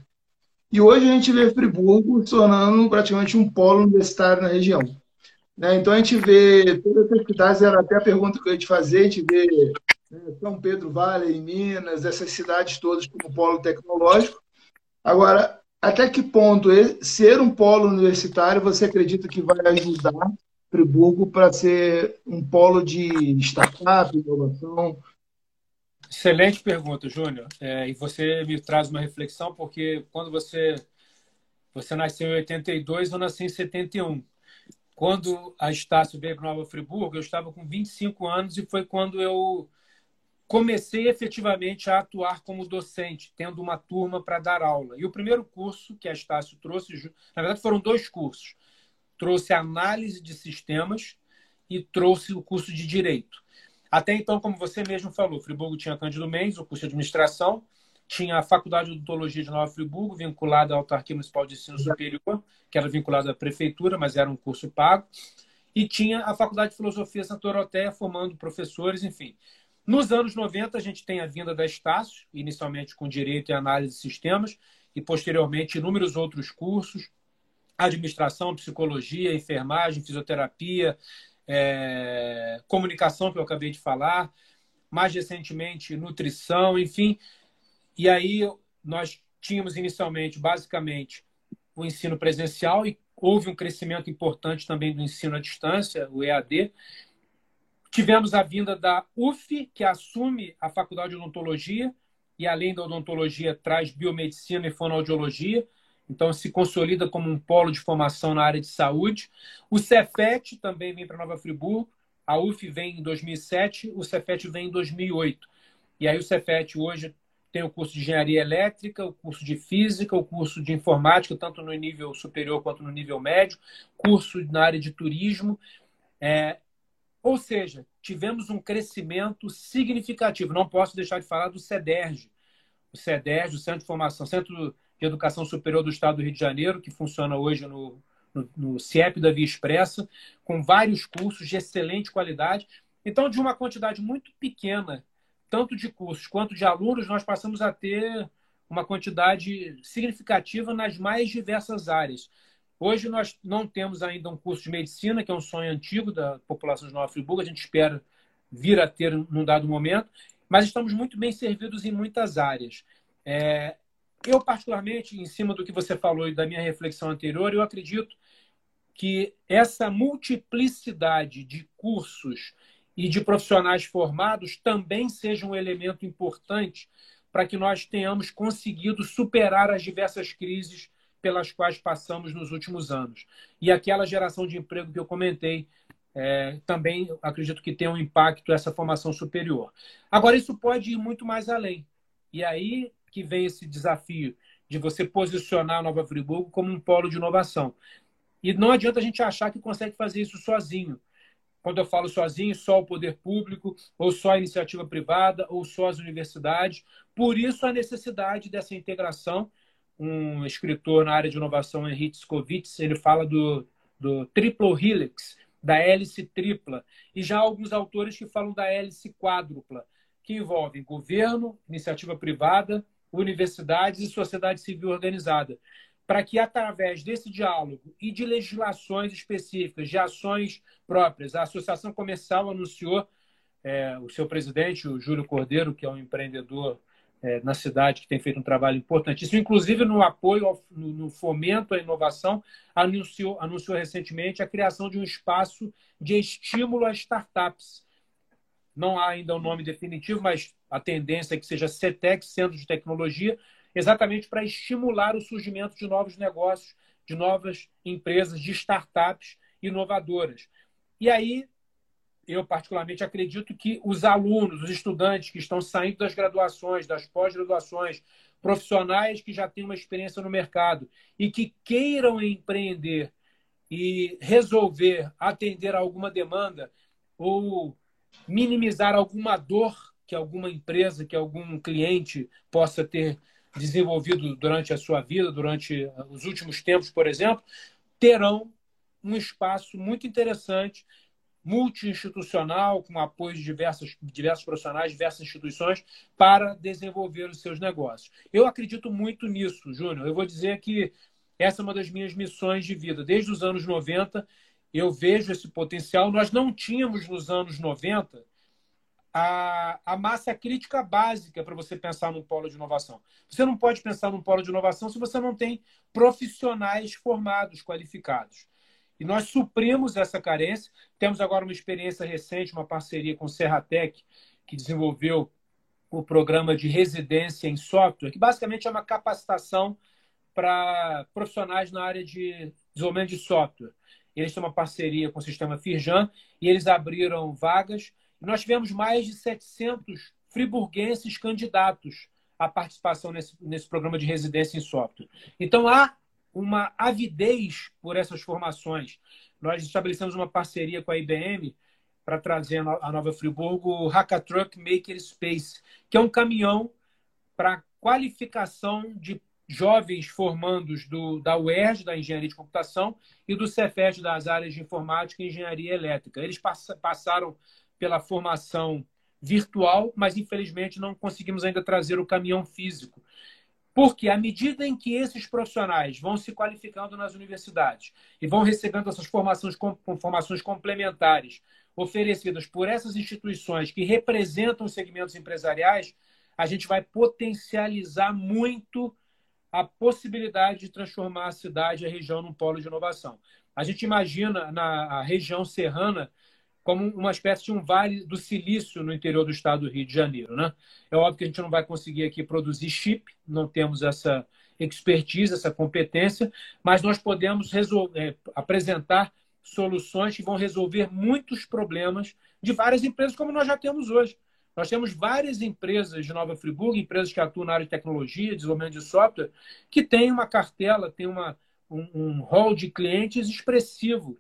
E hoje a gente vê Friburgo se tornando praticamente um polo universitário na região. Né? Então a gente vê todas as cidades, era até a pergunta que eu ia te fazer, a gente vê São Pedro Vale, em Minas, essas cidades todas como polo tecnológico. Agora, até que ponto ser um polo universitário você acredita que vai ajudar Friburgo para ser um polo de startup, inovação? Excelente pergunta, Júnior. É, e você me traz uma reflexão, porque quando você, você nasceu em 82, eu nasci em 71. Quando a Estácio veio para Nova Friburgo, eu estava com 25 anos e foi quando eu comecei efetivamente a atuar como docente, tendo uma turma para dar aula. E o primeiro curso que a Estácio trouxe, na verdade foram dois cursos, trouxe análise de sistemas e trouxe o curso de direito. Até então, como você mesmo falou, Friburgo tinha Cândido Mendes, o curso de administração, tinha a Faculdade de Odontologia de Nova Friburgo, vinculada à Autarquia Municipal de Ensino Superior, que era vinculada à prefeitura, mas era um curso pago, e tinha a Faculdade de Filosofia Santa Doroteia, formando professores, enfim. Nos anos 90, a gente tem a vinda da Estácio, inicialmente com Direito e Análise de Sistemas, e posteriormente inúmeros outros cursos, administração, psicologia, enfermagem, fisioterapia, é, comunicação, que eu acabei de falar, mais recentemente, nutrição, enfim. E aí nós tínhamos inicialmente, basicamente, o ensino presencial e houve um crescimento importante também do ensino à distância, o EAD. Tivemos a vinda da UF, que assume a Faculdade de Odontologia, e além da odontologia, traz biomedicina e fonoaudiologia então se consolida como um polo de formação na área de saúde. O Cefet também vem para Nova Friburgo, a UF vem em 2007, o Cefet vem em 2008. E aí o Cefet hoje tem o curso de engenharia elétrica, o curso de física, o curso de informática, tanto no nível superior quanto no nível médio, curso na área de turismo. É, ou seja, tivemos um crescimento significativo. Não posso deixar de falar do CEDERJ, o CEDERJ, o Centro de Formação, Centro de Educação Superior do Estado do Rio de Janeiro, que funciona hoje no, no, no CIEP da Via Expressa, com vários cursos de excelente qualidade. Então, de uma quantidade muito pequena, tanto de cursos quanto de alunos, nós passamos a ter uma quantidade significativa nas mais diversas áreas. Hoje nós não temos ainda um curso de medicina, que é um sonho antigo da população de Nova Friburgo, a gente espera vir a ter num dado momento, mas estamos muito bem servidos em muitas áreas. É, eu, particularmente, em cima do que você falou e da minha reflexão anterior, eu acredito que essa multiplicidade de cursos e de profissionais formados também seja um elemento importante para que nós tenhamos conseguido superar as diversas crises pelas quais passamos nos últimos anos. E aquela geração de emprego que eu comentei, é, também acredito que tem um impacto essa formação superior. Agora, isso pode ir muito mais além. E aí que vem esse desafio de você posicionar a Nova Friburgo como um polo de inovação. E não adianta a gente achar que consegue fazer isso sozinho. Quando eu falo sozinho, só o poder público, ou só a iniciativa privada, ou só as universidades. Por isso, a necessidade dessa integração. Um escritor na área de inovação, Henrique Skovitz, ele fala do, do triplo helix, da hélice tripla. E já alguns autores que falam da hélice quádrupla, que envolvem governo, iniciativa privada, universidades e sociedade civil organizada, para que, através desse diálogo e de legislações específicas, de ações próprias, a Associação Comercial anunciou, é, o seu presidente, o Júlio Cordeiro, que é um empreendedor é, na cidade que tem feito um trabalho importantíssimo, inclusive no apoio, ao, no, no, fomento à inovação, anunciou, anunciou recentemente a criação de um espaço de estímulo a startups não há ainda um nome definitivo, mas a tendência é que seja CETEC, Centro de Tecnologia, exatamente para estimular o surgimento de novos negócios, de novas empresas, de startups inovadoras. E aí, eu particularmente acredito que os alunos, os estudantes que estão saindo das graduações, das pós-graduações, profissionais que já têm uma experiência no mercado e que queiram empreender e resolver atender a alguma demanda ou minimizar alguma dor que alguma empresa, que algum cliente possa ter desenvolvido durante a sua vida, durante os últimos tempos, por exemplo, terão um espaço muito interessante multi-institucional, com apoio de diversos, diversos profissionais, diversas instituições, para desenvolver os seus negócios. Eu acredito muito nisso, Júnior. Eu vou dizer que essa é uma das minhas missões de vida. Desde os anos 90, eu vejo esse potencial. Nós não tínhamos nos anos 90 a, a massa crítica básica para você pensar num polo de inovação. Você não pode pensar num polo de inovação se você não tem profissionais formados, qualificados. E nós suprimos essa carência. Temos agora uma experiência recente, uma parceria com o Serratec, que desenvolveu o programa de residência em software, que basicamente é uma capacitação para profissionais na área de desenvolvimento de software. Eles têm uma parceria com o sistema Firjan e eles abriram vagas. Nós tivemos mais de 700 friburguenses candidatos à participação nesse, nesse programa de residência em software. Então, há uma avidez por essas formações. Nós estabelecemos uma parceria com a IBM para trazer a Nova Friburgo o Hackatruck Maker Space, que é um caminhão para qualificação de jovens formandos do, da UERJ, da Engenharia de Computação, e do Cefet, das áreas de Informática e Engenharia Elétrica. Eles pass passaram pela formação virtual, mas infelizmente não conseguimos ainda trazer o caminhão físico. Porque à medida em que esses profissionais vão se qualificando nas universidades e vão recebendo essas formações, formações complementares oferecidas por essas instituições que representam os segmentos empresariais, a gente vai potencializar muito a possibilidade de transformar a cidade e a região num polo de inovação. A gente imagina na região serrana como uma espécie de um vale do silício no interior do estado do Rio de Janeiro. Né? É óbvio que a gente não vai conseguir aqui produzir chip, não temos essa expertise, essa competência, mas nós podemos resolver, é, apresentar soluções que vão resolver muitos problemas de várias empresas, como nós já temos hoje. Nós temos várias empresas de Nova Friburgo, empresas que atuam na área de tecnologia, desenvolvimento de software, que têm uma cartela, têm uma, um, um hall de clientes expressivo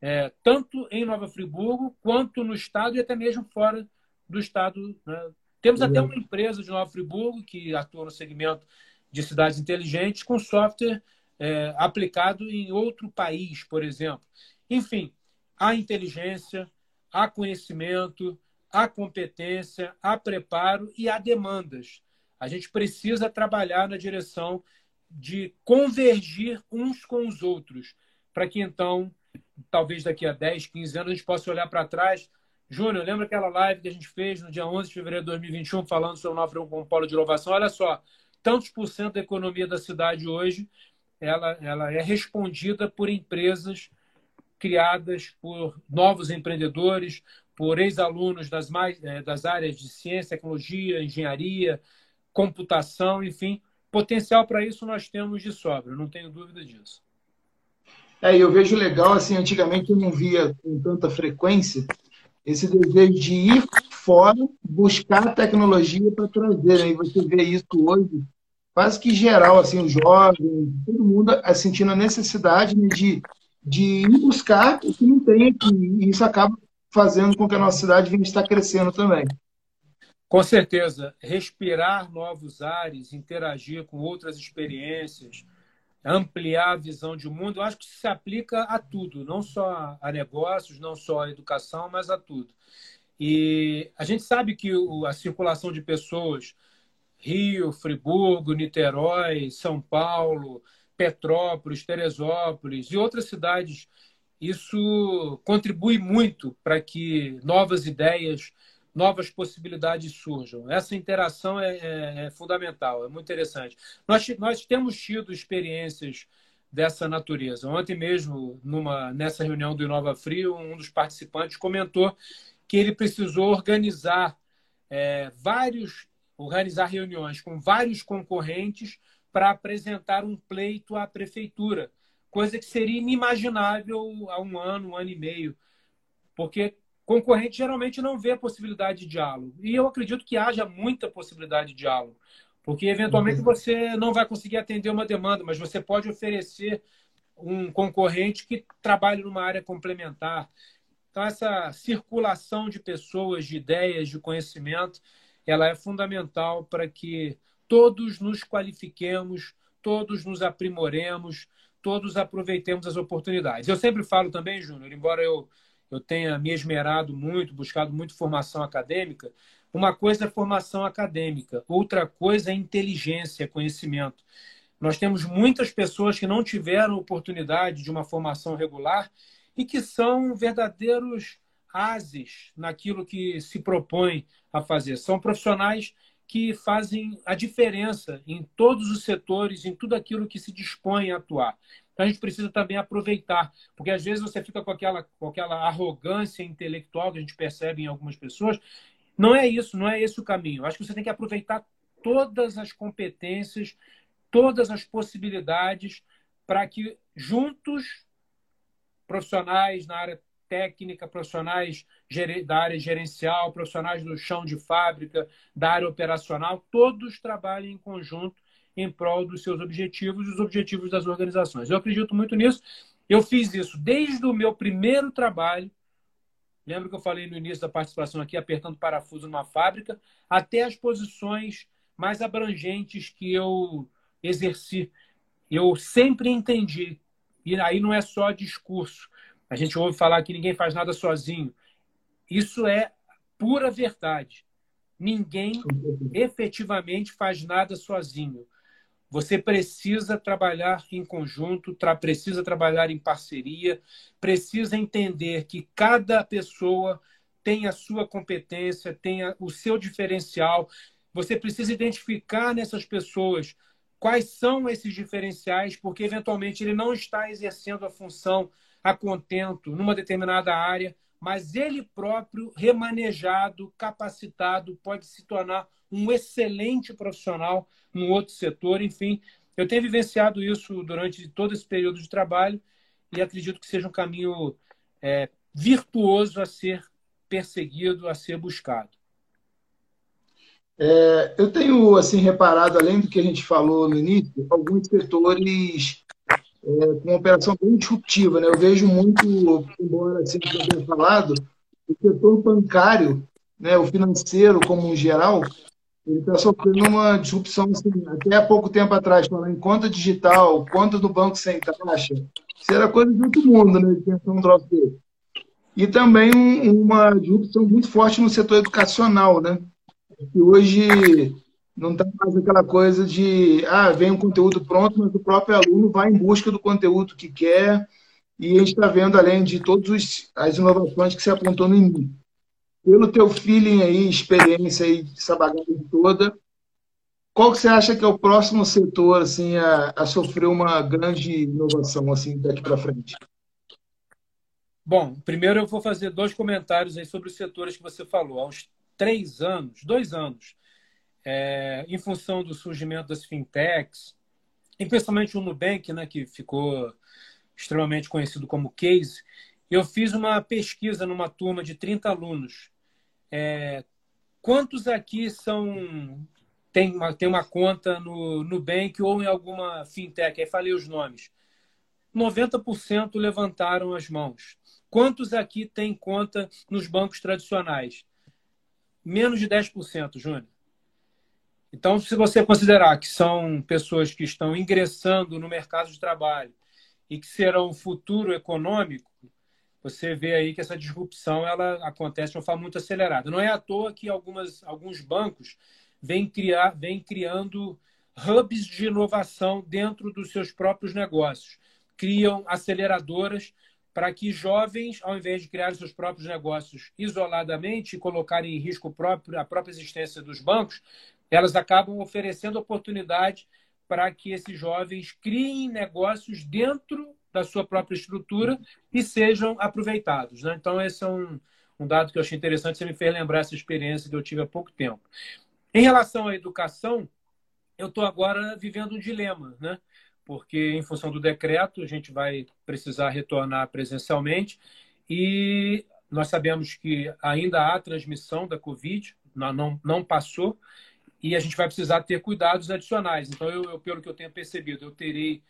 é, tanto em Nova Friburgo quanto no estado e até mesmo fora do estado. Né? Temos até uma empresa de Nova Friburgo que atua no segmento de cidades inteligentes com software é, aplicado em outro país, por exemplo. Enfim, há inteligência, há conhecimento, há competência, há preparo e há demandas. A gente precisa trabalhar na direção de convergir uns com os outros, para que então talvez daqui a 10, 15 anos a gente possa olhar para trás. Júnior, lembra aquela live que a gente fez no dia 11 de fevereiro de 2021 falando sobre o novo um polo de inovação? Olha só, tantos por cento da economia da cidade hoje ela, ela é respondida por empresas criadas por novos empreendedores, por ex-alunos das, mais, é, das áreas de ciência, tecnologia, engenharia, computação, enfim. Potencial para isso nós temos de sobra, não tenho dúvida disso. É, eu vejo legal, assim, antigamente eu não via com tanta frequência esse desejo de ir fora, buscar tecnologia para trazer. Aí você vê isso hoje, quase que geral, assim, os jovens, todo mundo é sentindo a necessidade de, de ir buscar o que não tem aqui. E isso acaba fazendo com que a nossa cidade venha estar crescendo também. Com certeza. Respirar novos ares, interagir com outras experiências, ampliar a visão de mundo, eu acho que se aplica a tudo, não só a negócios, não só a educação, mas a tudo. E a gente sabe que a circulação de pessoas, Rio, Friburgo, Niterói, São Paulo, Petrópolis, Teresópolis e outras cidades, isso contribui muito para que novas ideias novas possibilidades surjam. Essa interação é, é, é fundamental, é muito interessante. Nós, nós temos tido experiências dessa natureza. Ontem mesmo, numa, nessa reunião do Inova Frio, um dos participantes comentou que ele precisou organizar é, vários, organizar reuniões com vários concorrentes para apresentar um pleito à prefeitura, coisa que seria inimaginável há um ano, um ano e meio, porque concorrente geralmente não vê a possibilidade de diálogo. E eu acredito que haja muita possibilidade de diálogo, porque eventualmente uhum. você não vai conseguir atender uma demanda, mas você pode oferecer um concorrente que trabalhe numa área complementar. Então, essa circulação de pessoas, de ideias, de conhecimento, ela é fundamental para que todos nos qualifiquemos, todos nos aprimoremos, todos aproveitemos as oportunidades. Eu sempre falo também, Júnior, embora eu eu tenha me esmerado muito, buscado muito formação acadêmica, uma coisa é formação acadêmica, outra coisa é inteligência, conhecimento. Nós temos muitas pessoas que não tiveram oportunidade de uma formação regular e que são verdadeiros ases naquilo que se propõe a fazer. São profissionais que fazem a diferença em todos os setores, em tudo aquilo que se dispõe a atuar. Então a gente precisa também aproveitar, porque às vezes você fica com aquela, com aquela arrogância intelectual que a gente percebe em algumas pessoas. Não é isso, não é esse o caminho. Acho que você tem que aproveitar todas as competências, todas as possibilidades para que juntos profissionais na área técnica, profissionais da área gerencial, profissionais do chão de fábrica, da área operacional, todos trabalhem em conjunto em prol dos seus objetivos e dos objetivos das organizações. Eu acredito muito nisso. Eu fiz isso desde o meu primeiro trabalho. Lembra que eu falei no início da participação aqui, apertando parafuso numa fábrica, até as posições mais abrangentes que eu exerci. Eu sempre entendi, e aí não é só discurso. A gente ouve falar que ninguém faz nada sozinho. Isso é pura verdade. Ninguém efetivamente faz nada sozinho. Você precisa trabalhar em conjunto, tra precisa trabalhar em parceria, precisa entender que cada pessoa tem a sua competência, tem o seu diferencial. Você precisa identificar nessas pessoas quais são esses diferenciais, porque eventualmente ele não está exercendo a função a contento numa determinada área, mas ele próprio, remanejado, capacitado, pode se tornar um excelente profissional num outro setor. Enfim, eu tenho vivenciado isso durante todo esse período de trabalho e acredito que seja um caminho é, virtuoso a ser perseguido, a ser buscado. É, eu tenho assim reparado, além do que a gente falou no início, alguns setores é, uma operação bem disruptiva. Né? Eu vejo muito, embora assim, eu tenha falado, o setor bancário, né, o financeiro como um geral, ele está sofrendo uma disrupção assim, até há pouco tempo atrás, falando em conta digital, conta do banco sem taxa, isso era coisa de outro mundo, né, pensar um troço dele. E também um, uma disrupção muito forte no setor educacional, né, que hoje não está mais aquela coisa de, ah, vem um conteúdo pronto, mas o próprio aluno vai em busca do conteúdo que quer, e a gente está vendo, além de todas as inovações que se apontou no início. Pelo teu feeling aí, experiência aí, essa bagagem toda, qual que você acha que é o próximo setor assim, a, a sofrer uma grande inovação assim, daqui para frente? Bom, primeiro eu vou fazer dois comentários aí sobre os setores que você falou. Há uns três anos, dois anos, é, em função do surgimento das fintechs, e principalmente o Nubank, né, que ficou extremamente conhecido como case, eu fiz uma pesquisa numa turma de 30 alunos. É, quantos aqui são tem uma, tem uma conta no Nubank ou em alguma fintech? Aí falei os nomes. 90% levantaram as mãos. Quantos aqui têm conta nos bancos tradicionais? Menos de 10%, Júnior. Então, se você considerar que são pessoas que estão ingressando no mercado de trabalho e que serão o futuro econômico, você vê aí que essa disrupção ela acontece de uma forma muito acelerada. Não é à toa que algumas, alguns bancos vêm, criar, vêm criando hubs de inovação dentro dos seus próprios negócios. Criam aceleradoras para que jovens, ao invés de criar seus próprios negócios isoladamente e colocarem em risco próprio, a própria existência dos bancos, elas acabam oferecendo oportunidade para que esses jovens criem negócios dentro da sua própria estrutura e sejam aproveitados. Né? Então, esse é um, um dado que eu achei interessante, você me fez lembrar essa experiência que eu tive há pouco tempo. Em relação à educação, eu estou agora vivendo um dilema, né? porque, em função do decreto, a gente vai precisar retornar presencialmente e nós sabemos que ainda há transmissão da Covid, não, não passou, e a gente vai precisar ter cuidados adicionais. Então, eu, eu pelo que eu tenho percebido, eu terei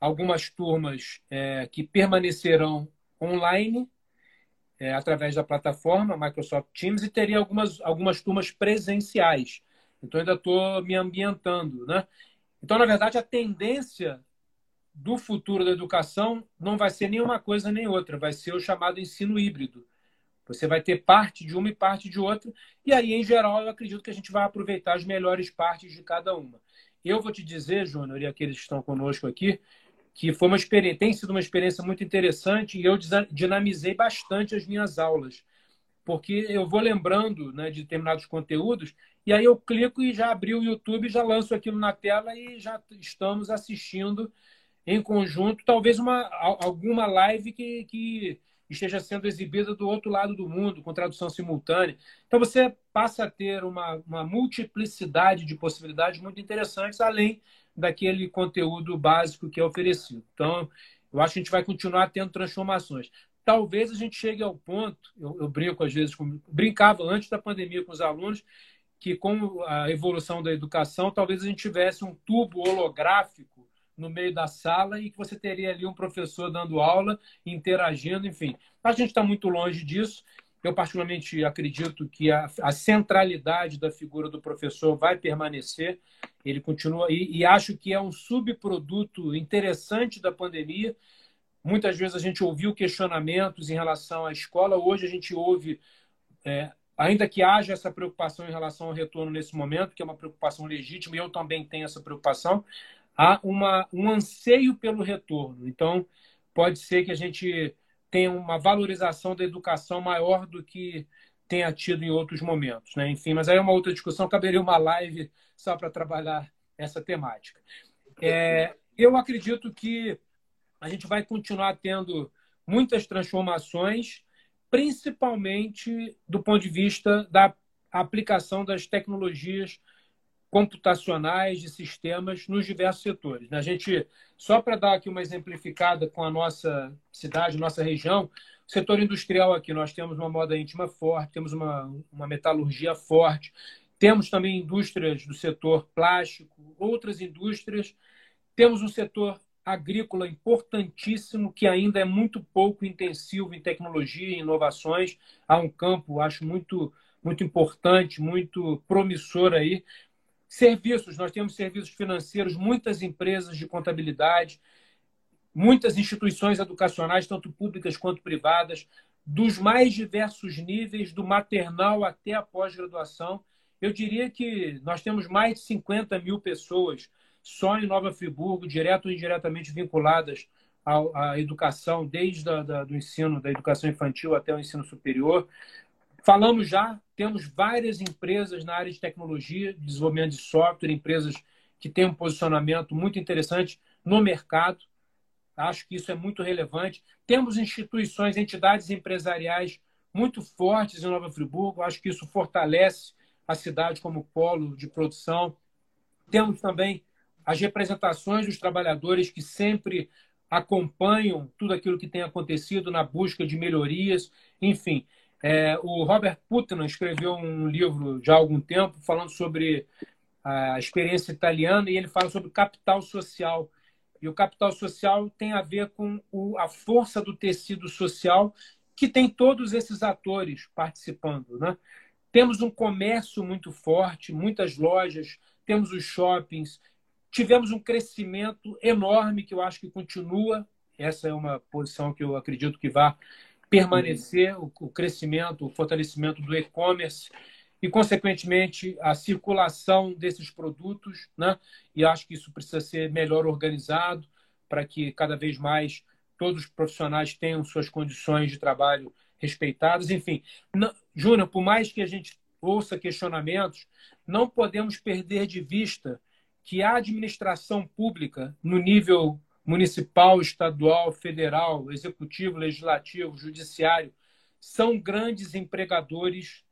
algumas turmas é, que permanecerão online é, através da plataforma Microsoft Teams e teria algumas, algumas turmas presenciais. Então, ainda estou me ambientando. Né? Então, na verdade, a tendência do futuro da educação não vai ser nenhuma coisa nem outra, vai ser o chamado ensino híbrido. Você vai ter parte de uma e parte de outra, e aí, em geral, eu acredito que a gente vai aproveitar as melhores partes de cada uma. Eu vou te dizer, Júnior, e aqueles que estão conosco aqui, que foi uma experiência, tem sido uma experiência muito interessante e eu dinamizei bastante as minhas aulas, porque eu vou lembrando né, de determinados conteúdos e aí eu clico e já abri o YouTube, já lanço aquilo na tela e já estamos assistindo em conjunto, talvez uma, alguma live que, que esteja sendo exibida do outro lado do mundo, com tradução simultânea. Então você passa a ter uma, uma multiplicidade de possibilidades muito interessantes, além daquele conteúdo básico que é oferecido. Então, eu acho que a gente vai continuar tendo transformações. Talvez a gente chegue ao ponto, eu, eu brinco às vezes, com, brincava antes da pandemia com os alunos, que com a evolução da educação, talvez a gente tivesse um tubo holográfico no meio da sala e que você teria ali um professor dando aula, interagindo, enfim. A gente está muito longe disso. Eu, particularmente, acredito que a, a, centralidade da figura do professor vai permanecer. Ele continua, e, e, acho que é um subproduto interessante da pandemia. Muitas vezes a gente ouviu questionamentos em relação à escola, hoje a gente ouve, é, ainda que haja essa preocupação em relação ao retorno nesse momento, que é uma preocupação legítima, e eu também tenho essa preocupação, há uma, um anseio pelo retorno. Então, pode ser que a gente tem uma valorização da educação maior do que tenha tido em outros momentos. Né? Enfim, mas aí é uma outra discussão, caberia uma live só para trabalhar essa temática. É, eu acredito que a gente vai continuar tendo muitas transformações, principalmente do ponto de vista da aplicação das tecnologias computacionais de sistemas nos diversos setores. Né? A gente, só para dar aqui uma exemplificada com a nossa cidade, nossa região, o setor industrial aqui, nós temos uma moda íntima forte, temos uma, uma metalurgia forte, temos também indústrias do setor plástico, outras indústrias, temos um setor agrícola importantíssimo que ainda é muito pouco intensivo em tecnologia e inovações. Há um campo, acho, muito muito importante, muito promissor aí, Serviços, nós temos serviços financeiros, muitas empresas de contabilidade, muitas instituições educacionais, tanto públicas quanto privadas, dos mais diversos níveis, do maternal até a pós-graduação. Eu diria que nós temos mais de 50 mil pessoas só em Nova Friburgo, direto ou indiretamente vinculadas à, à educação, desde a, da, do ensino da educação infantil até o ensino superior. Falamos já, temos várias empresas na área de tecnologia, desenvolvimento de software, empresas que têm um posicionamento muito interessante no mercado. Acho que isso é muito relevante. Temos instituições, entidades empresariais muito fortes em Nova Friburgo. Acho que isso fortalece a cidade como polo de produção. Temos também as representações dos trabalhadores que sempre acompanham tudo aquilo que tem acontecido na busca de melhorias. Enfim, é, o Robert Putnam escreveu um livro já há algum tempo falando sobre a experiência italiana e ele fala sobre capital social. E o capital social tem a ver com o, a força do tecido social que tem todos esses atores participando. Né? Temos um comércio muito forte, muitas lojas, temos os shoppings, tivemos um crescimento enorme que eu acho que continua. Essa é uma posição que eu acredito que vai permanecer o, crescimento, o fortalecimento do e-commerce e, consequentemente, a circulação desses produtos. Né? E acho que isso precisa ser melhor organizado para que cada vez mais todos os profissionais tenham suas condições de trabalho respeitadas. Enfim, Júnior, por mais que a gente ouça questionamentos, não podemos perder de vista que a administração pública, no nível municipal, estadual, federal, executivo, legislativo, judiciário, são grandes empregadores,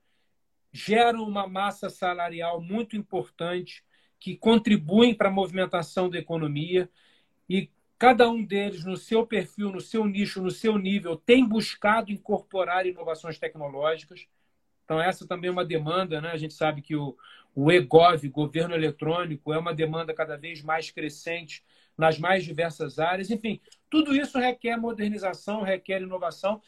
geram uma massa salarial muito importante, que contribuem para a movimentação da economia e cada um deles, no seu perfil, no seu nicho, no seu nível, tem buscado incorporar inovações tecnológicas. Então, essa também é uma demanda, né? A gente sabe que o, o EGOV, governo eletrônico, é uma demanda cada vez mais crescente nas mais diversas áreas. Enfim, tudo isso requer modernização, requer inovação.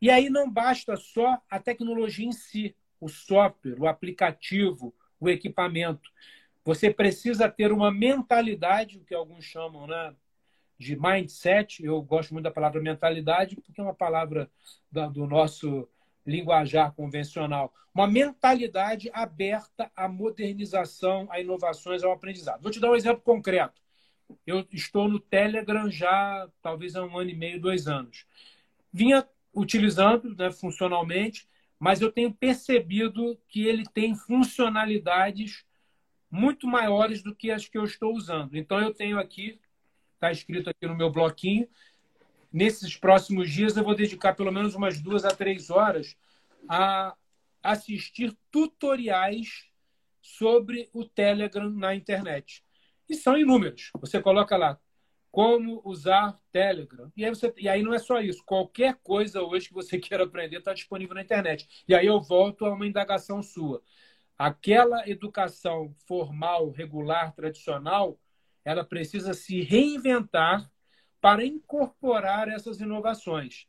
E aí não basta só a tecnologia em si, o software, o aplicativo, o equipamento. Você precisa ter uma mentalidade, o que alguns chamam, né? de mindset. Eu gosto muito da palavra mentalidade, porque é uma palavra do nosso linguajar convencional. Uma mentalidade aberta à modernização, a inovações, ao aprendizado. Vou te dar um exemplo concreto. Eu estou no Telegram já talvez há um ano e meio, dois anos. Vinha utilizando né, funcionalmente, mas eu tenho percebido que ele tem funcionalidades muito maiores do que as que eu estou usando. Então, eu tenho aqui, está escrito aqui no meu bloquinho, nesses próximos dias eu vou dedicar pelo menos umas duas a três horas a assistir tutoriais sobre o Telegram na internet. E são inúmeros. Você coloca lá como usar Telegram. E aí, você, e aí não é só isso. Qualquer coisa hoje que você queira aprender está disponível na internet. E aí eu volto a uma indagação sua. Aquela educação formal, regular, tradicional, ela precisa se reinventar para incorporar essas inovações.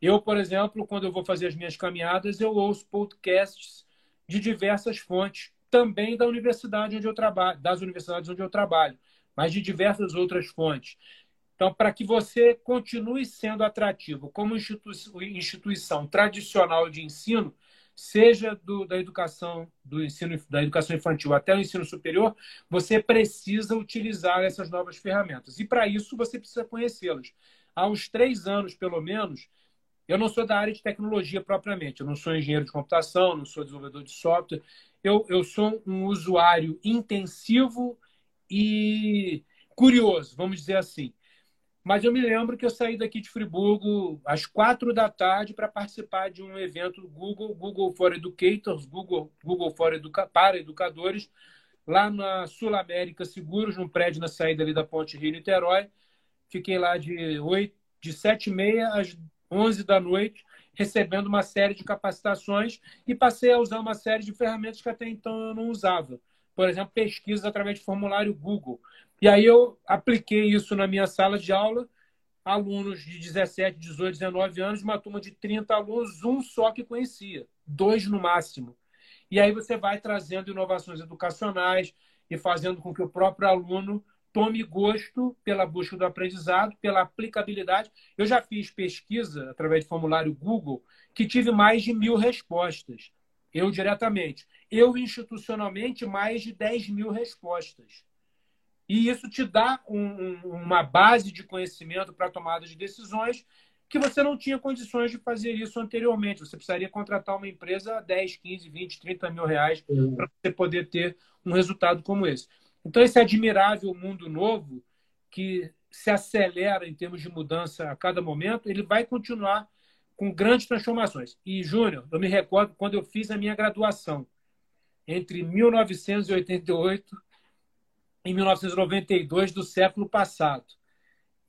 Eu, por exemplo, quando eu vou fazer as minhas caminhadas, eu ouço podcasts de diversas fontes, também da universidade onde eu trabalho, das universidades onde eu trabalho, mas de diversas outras fontes. Então, para que você continue sendo atrativo como instituição tradicional de ensino, seja do, da educação do ensino da educação infantil até o ensino superior, você precisa utilizar essas novas ferramentas. E para isso você precisa conhecê-las. Há uns três anos, pelo menos, eu não sou da área de tecnologia propriamente. Eu não sou engenheiro de computação, não sou desenvolvedor de software. Eu, eu sou um usuário intensivo e curioso, vamos dizer assim. Mas eu me lembro que eu saí daqui de Friburgo às quatro da tarde para participar de um evento Google, Google for Educators, Google, Google for Educa para Educadores, lá na Sul América Seguros, num prédio na saída ali da Ponte Rio-Niterói. Fiquei lá de, 8, de sete e meia às 11 da noite, recebendo uma série de capacitações e passei a usar uma série de ferramentas que até então eu não usava. Por exemplo, pesquisas através de formulário Google. E aí eu apliquei isso na minha sala de aula, alunos de 17, 18, 19 anos, uma turma de 30 alunos, um só que conhecia, dois no máximo. E aí você vai trazendo inovações educacionais e fazendo com que o próprio aluno tome gosto pela busca do aprendizado, pela aplicabilidade. Eu já fiz pesquisa através de formulário Google que tive mais de mil respostas. Eu diretamente. Eu institucionalmente, mais de 10 mil respostas. E isso te dá um, uma base de conhecimento para tomada de decisões que você não tinha condições de fazer isso anteriormente. Você precisaria contratar uma empresa a 10, 15, 20, 30 mil reais para você poder ter um resultado como esse. Então, esse admirável mundo novo, que se acelera em termos de mudança a cada momento, ele vai continuar com grandes transformações. E, Júnior, eu me recordo quando eu fiz a minha graduação, entre 1988 em 1992 do século passado.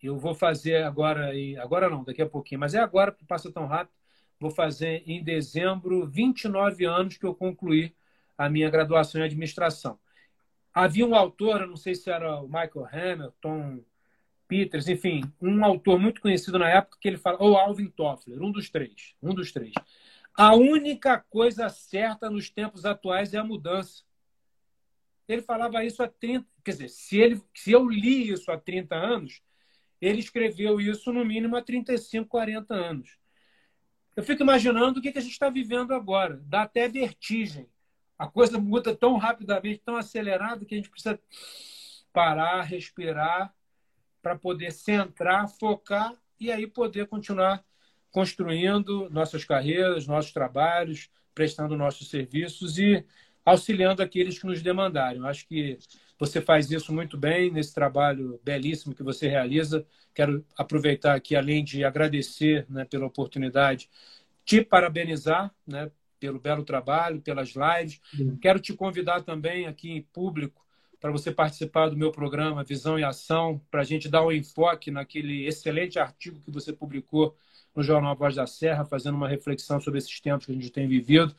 Eu vou fazer agora, agora não, daqui a pouquinho, mas é agora que passa tão rápido. Vou fazer em dezembro 29 anos que eu concluí a minha graduação em administração. Havia um autor, não sei se era o Michael Hamilton, Peters, enfim, um autor muito conhecido na época que ele fala, ou Alvin Toffler, um dos três, um dos três. A única coisa certa nos tempos atuais é a mudança. Ele falava isso há 30, quer dizer, se, ele, se eu li isso há 30 anos, ele escreveu isso no mínimo há 35, 40 anos. Eu fico imaginando o que, que a gente está vivendo agora. Dá até vertigem. A coisa muda tão rapidamente, tão acelerado, que a gente precisa parar, respirar, para poder centrar, focar e aí poder continuar construindo nossas carreiras, nossos trabalhos, prestando nossos serviços e auxiliando aqueles que nos demandarem. Acho que você faz isso muito bem nesse trabalho belíssimo que você realiza. Quero aproveitar aqui, além de agradecer né, pela oportunidade, te parabenizar né, pelo belo trabalho, pelas lives. Sim. Quero te convidar também aqui em público para você participar do meu programa Visão e Ação, para a gente dar um enfoque naquele excelente artigo que você publicou no Jornal Voz da Serra, fazendo uma reflexão sobre esses tempos que a gente tem vivido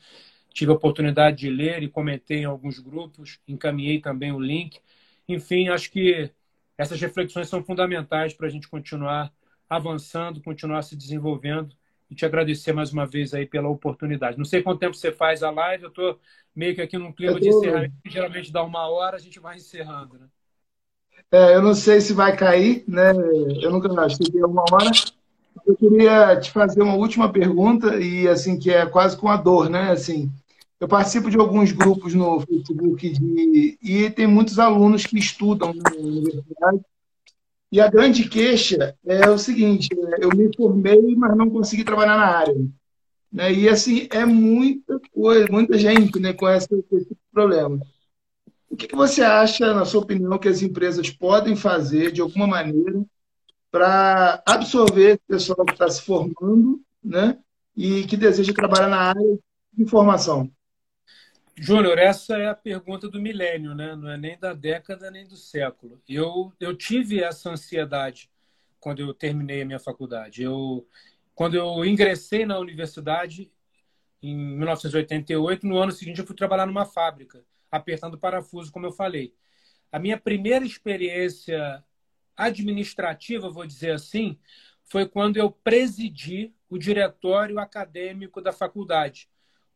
tive a oportunidade de ler e comentei em alguns grupos, encaminhei também o link. Enfim, acho que essas reflexões são fundamentais para a gente continuar avançando, continuar se desenvolvendo e te agradecer mais uma vez aí pela oportunidade. Não sei quanto tempo você faz a live, eu estou meio que aqui num clima tô... de encerramento, que geralmente dá uma hora, a gente vai encerrando, né? É, eu não sei se vai cair, né? Eu nunca cheguei a uma hora. Eu queria te fazer uma última pergunta e assim que é quase com a dor, né? Assim, eu participo de alguns grupos no Facebook de, e tem muitos alunos que estudam na universidade. E a grande queixa é o seguinte: eu me formei, mas não consegui trabalhar na área. Né? E assim, é muita coisa, muita gente né, com esse, com esse problema. O que, que você acha, na sua opinião, que as empresas podem fazer de alguma maneira para absorver o pessoal que está se formando né, e que deseja trabalhar na área de informação? Júnior, essa é a pergunta do milênio, né? não é nem da década nem do século. Eu, eu tive essa ansiedade quando eu terminei a minha faculdade. Eu, quando eu ingressei na universidade, em 1988, no ano seguinte eu fui trabalhar numa fábrica, apertando parafuso, como eu falei. A minha primeira experiência administrativa, vou dizer assim, foi quando eu presidi o diretório acadêmico da faculdade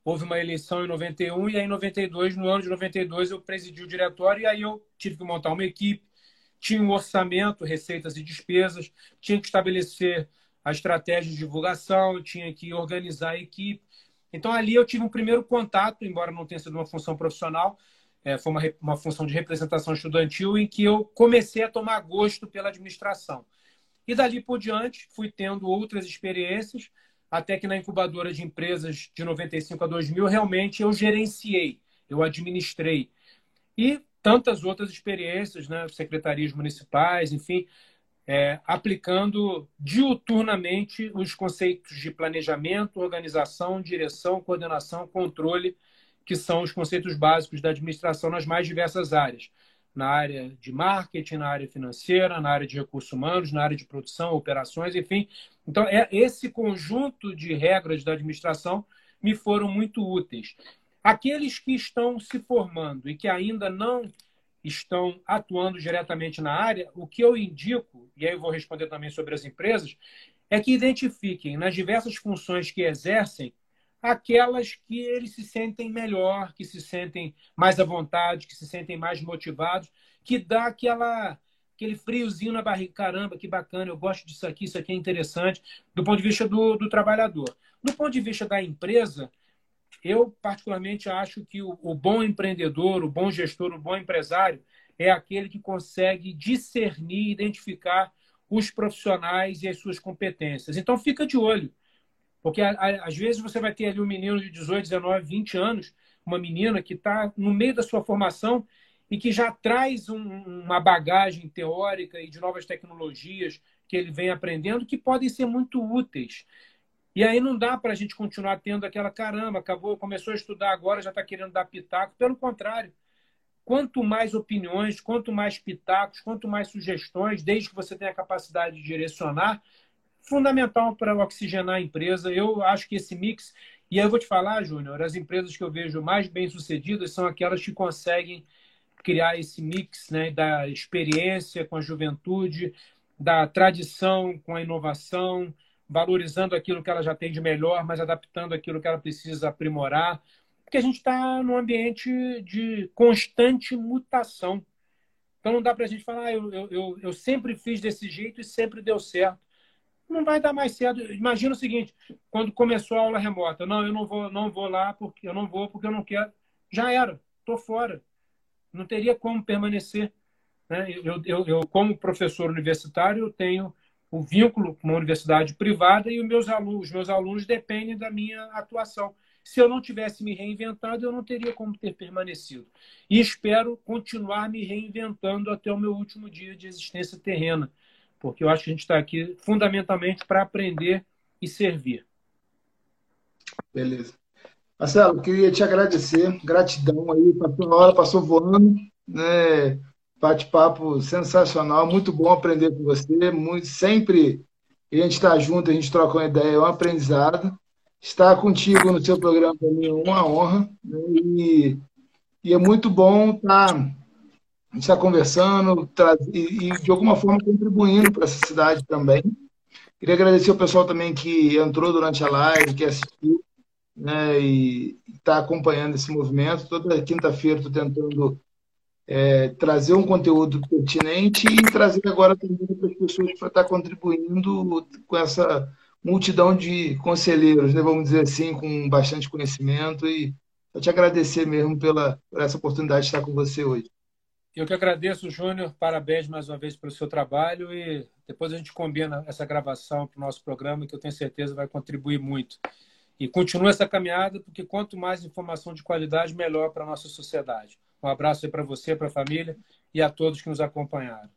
houve uma eleição em 91 e aí em 92, no ano de 92, eu presidi o diretório e aí eu tive que montar uma equipe, tinha um orçamento, receitas e despesas, tinha que estabelecer a estratégia de divulgação, tinha que organizar a equipe. Então ali eu tive um primeiro contato, embora não tenha sido uma função profissional, é, foi uma, uma função de representação estudantil em que eu comecei a tomar gosto pela administração. E dali por diante fui tendo outras experiências, até que na incubadora de empresas de 95 a 2000, realmente eu gerenciei, eu administrei. E tantas outras experiências, né? secretarias municipais, enfim, é, aplicando diuturnamente os conceitos de planejamento, organização, direção, coordenação, controle, que são os conceitos básicos da administração nas mais diversas áreas na área de marketing, na área financeira, na área de recursos humanos, na área de produção, operações, enfim. Então, é esse conjunto de regras da administração me foram muito úteis. Aqueles que estão se formando e que ainda não estão atuando diretamente na área, o que eu indico, e aí eu vou responder também sobre as empresas, é que identifiquem nas diversas funções que exercem aquelas que eles se sentem melhor, que se sentem mais à vontade, que se sentem mais motivados, que dá aquela aquele friozinho na barriga, caramba, que bacana, eu gosto disso aqui, isso aqui é interessante, do ponto de vista do, do trabalhador. Do ponto de vista da empresa, eu particularmente acho que o, o bom empreendedor, o bom gestor, o bom empresário é aquele que consegue discernir, identificar os profissionais e as suas competências. Então fica de olho. Porque às vezes você vai ter ali um menino de 18, 19, 20 anos, uma menina que está no meio da sua formação e que já traz um, uma bagagem teórica e de novas tecnologias que ele vem aprendendo que podem ser muito úteis. E aí não dá para a gente continuar tendo aquela caramba, acabou, começou a estudar agora, já está querendo dar pitaco. Pelo contrário, quanto mais opiniões, quanto mais pitacos, quanto mais sugestões, desde que você tenha a capacidade de direcionar, fundamental para oxigenar a empresa. Eu acho que esse mix, e aí eu vou te falar, Júnior, as empresas que eu vejo mais bem sucedidas são aquelas que conseguem criar esse mix né, da experiência com a juventude, da tradição com a inovação, valorizando aquilo que ela já tem de melhor, mas adaptando aquilo que ela precisa aprimorar. Porque a gente está num ambiente de constante mutação. Então não dá para a gente falar, ah, eu, eu, eu sempre fiz desse jeito e sempre deu certo não vai dar mais certo. Imagina o seguinte, quando começou a aula remota, não, eu não vou, não vou lá porque eu não vou porque eu não quero. Já era, estou fora. Não teria como permanecer. Né? Eu, eu, eu, como professor universitário, eu tenho o vínculo com uma universidade privada e os meus alunos, os meus alunos dependem da minha atuação. Se eu não tivesse me reinventado, eu não teria como ter permanecido. E espero continuar me reinventando até o meu último dia de existência terrena porque eu acho que a gente está aqui fundamentalmente para aprender e servir. Beleza. Marcelo, queria te agradecer, gratidão aí, passou uma hora, passou voando, né? Bate-papo sensacional, muito bom aprender com você, muito, sempre a gente está junto, a gente troca uma ideia, é um aprendizado. Estar contigo no seu programa para mim é uma honra, né? e, e é muito bom estar tá gente está conversando e, e, de alguma forma, contribuindo para essa cidade também. Queria agradecer o pessoal também que entrou durante a live, que assistiu né, e está acompanhando esse movimento. Toda quinta-feira estou tentando é, trazer um conteúdo pertinente e trazer agora também para as pessoas para estar contribuindo com essa multidão de conselheiros, né, vamos dizer assim, com bastante conhecimento e eu te agradecer mesmo pela por essa oportunidade de estar com você hoje. Eu que agradeço, Júnior. Parabéns mais uma vez pelo seu trabalho e depois a gente combina essa gravação para o nosso programa, que eu tenho certeza vai contribuir muito. E continua essa caminhada, porque quanto mais informação de qualidade, melhor para a nossa sociedade. Um abraço aí para você, para a família e a todos que nos acompanharam.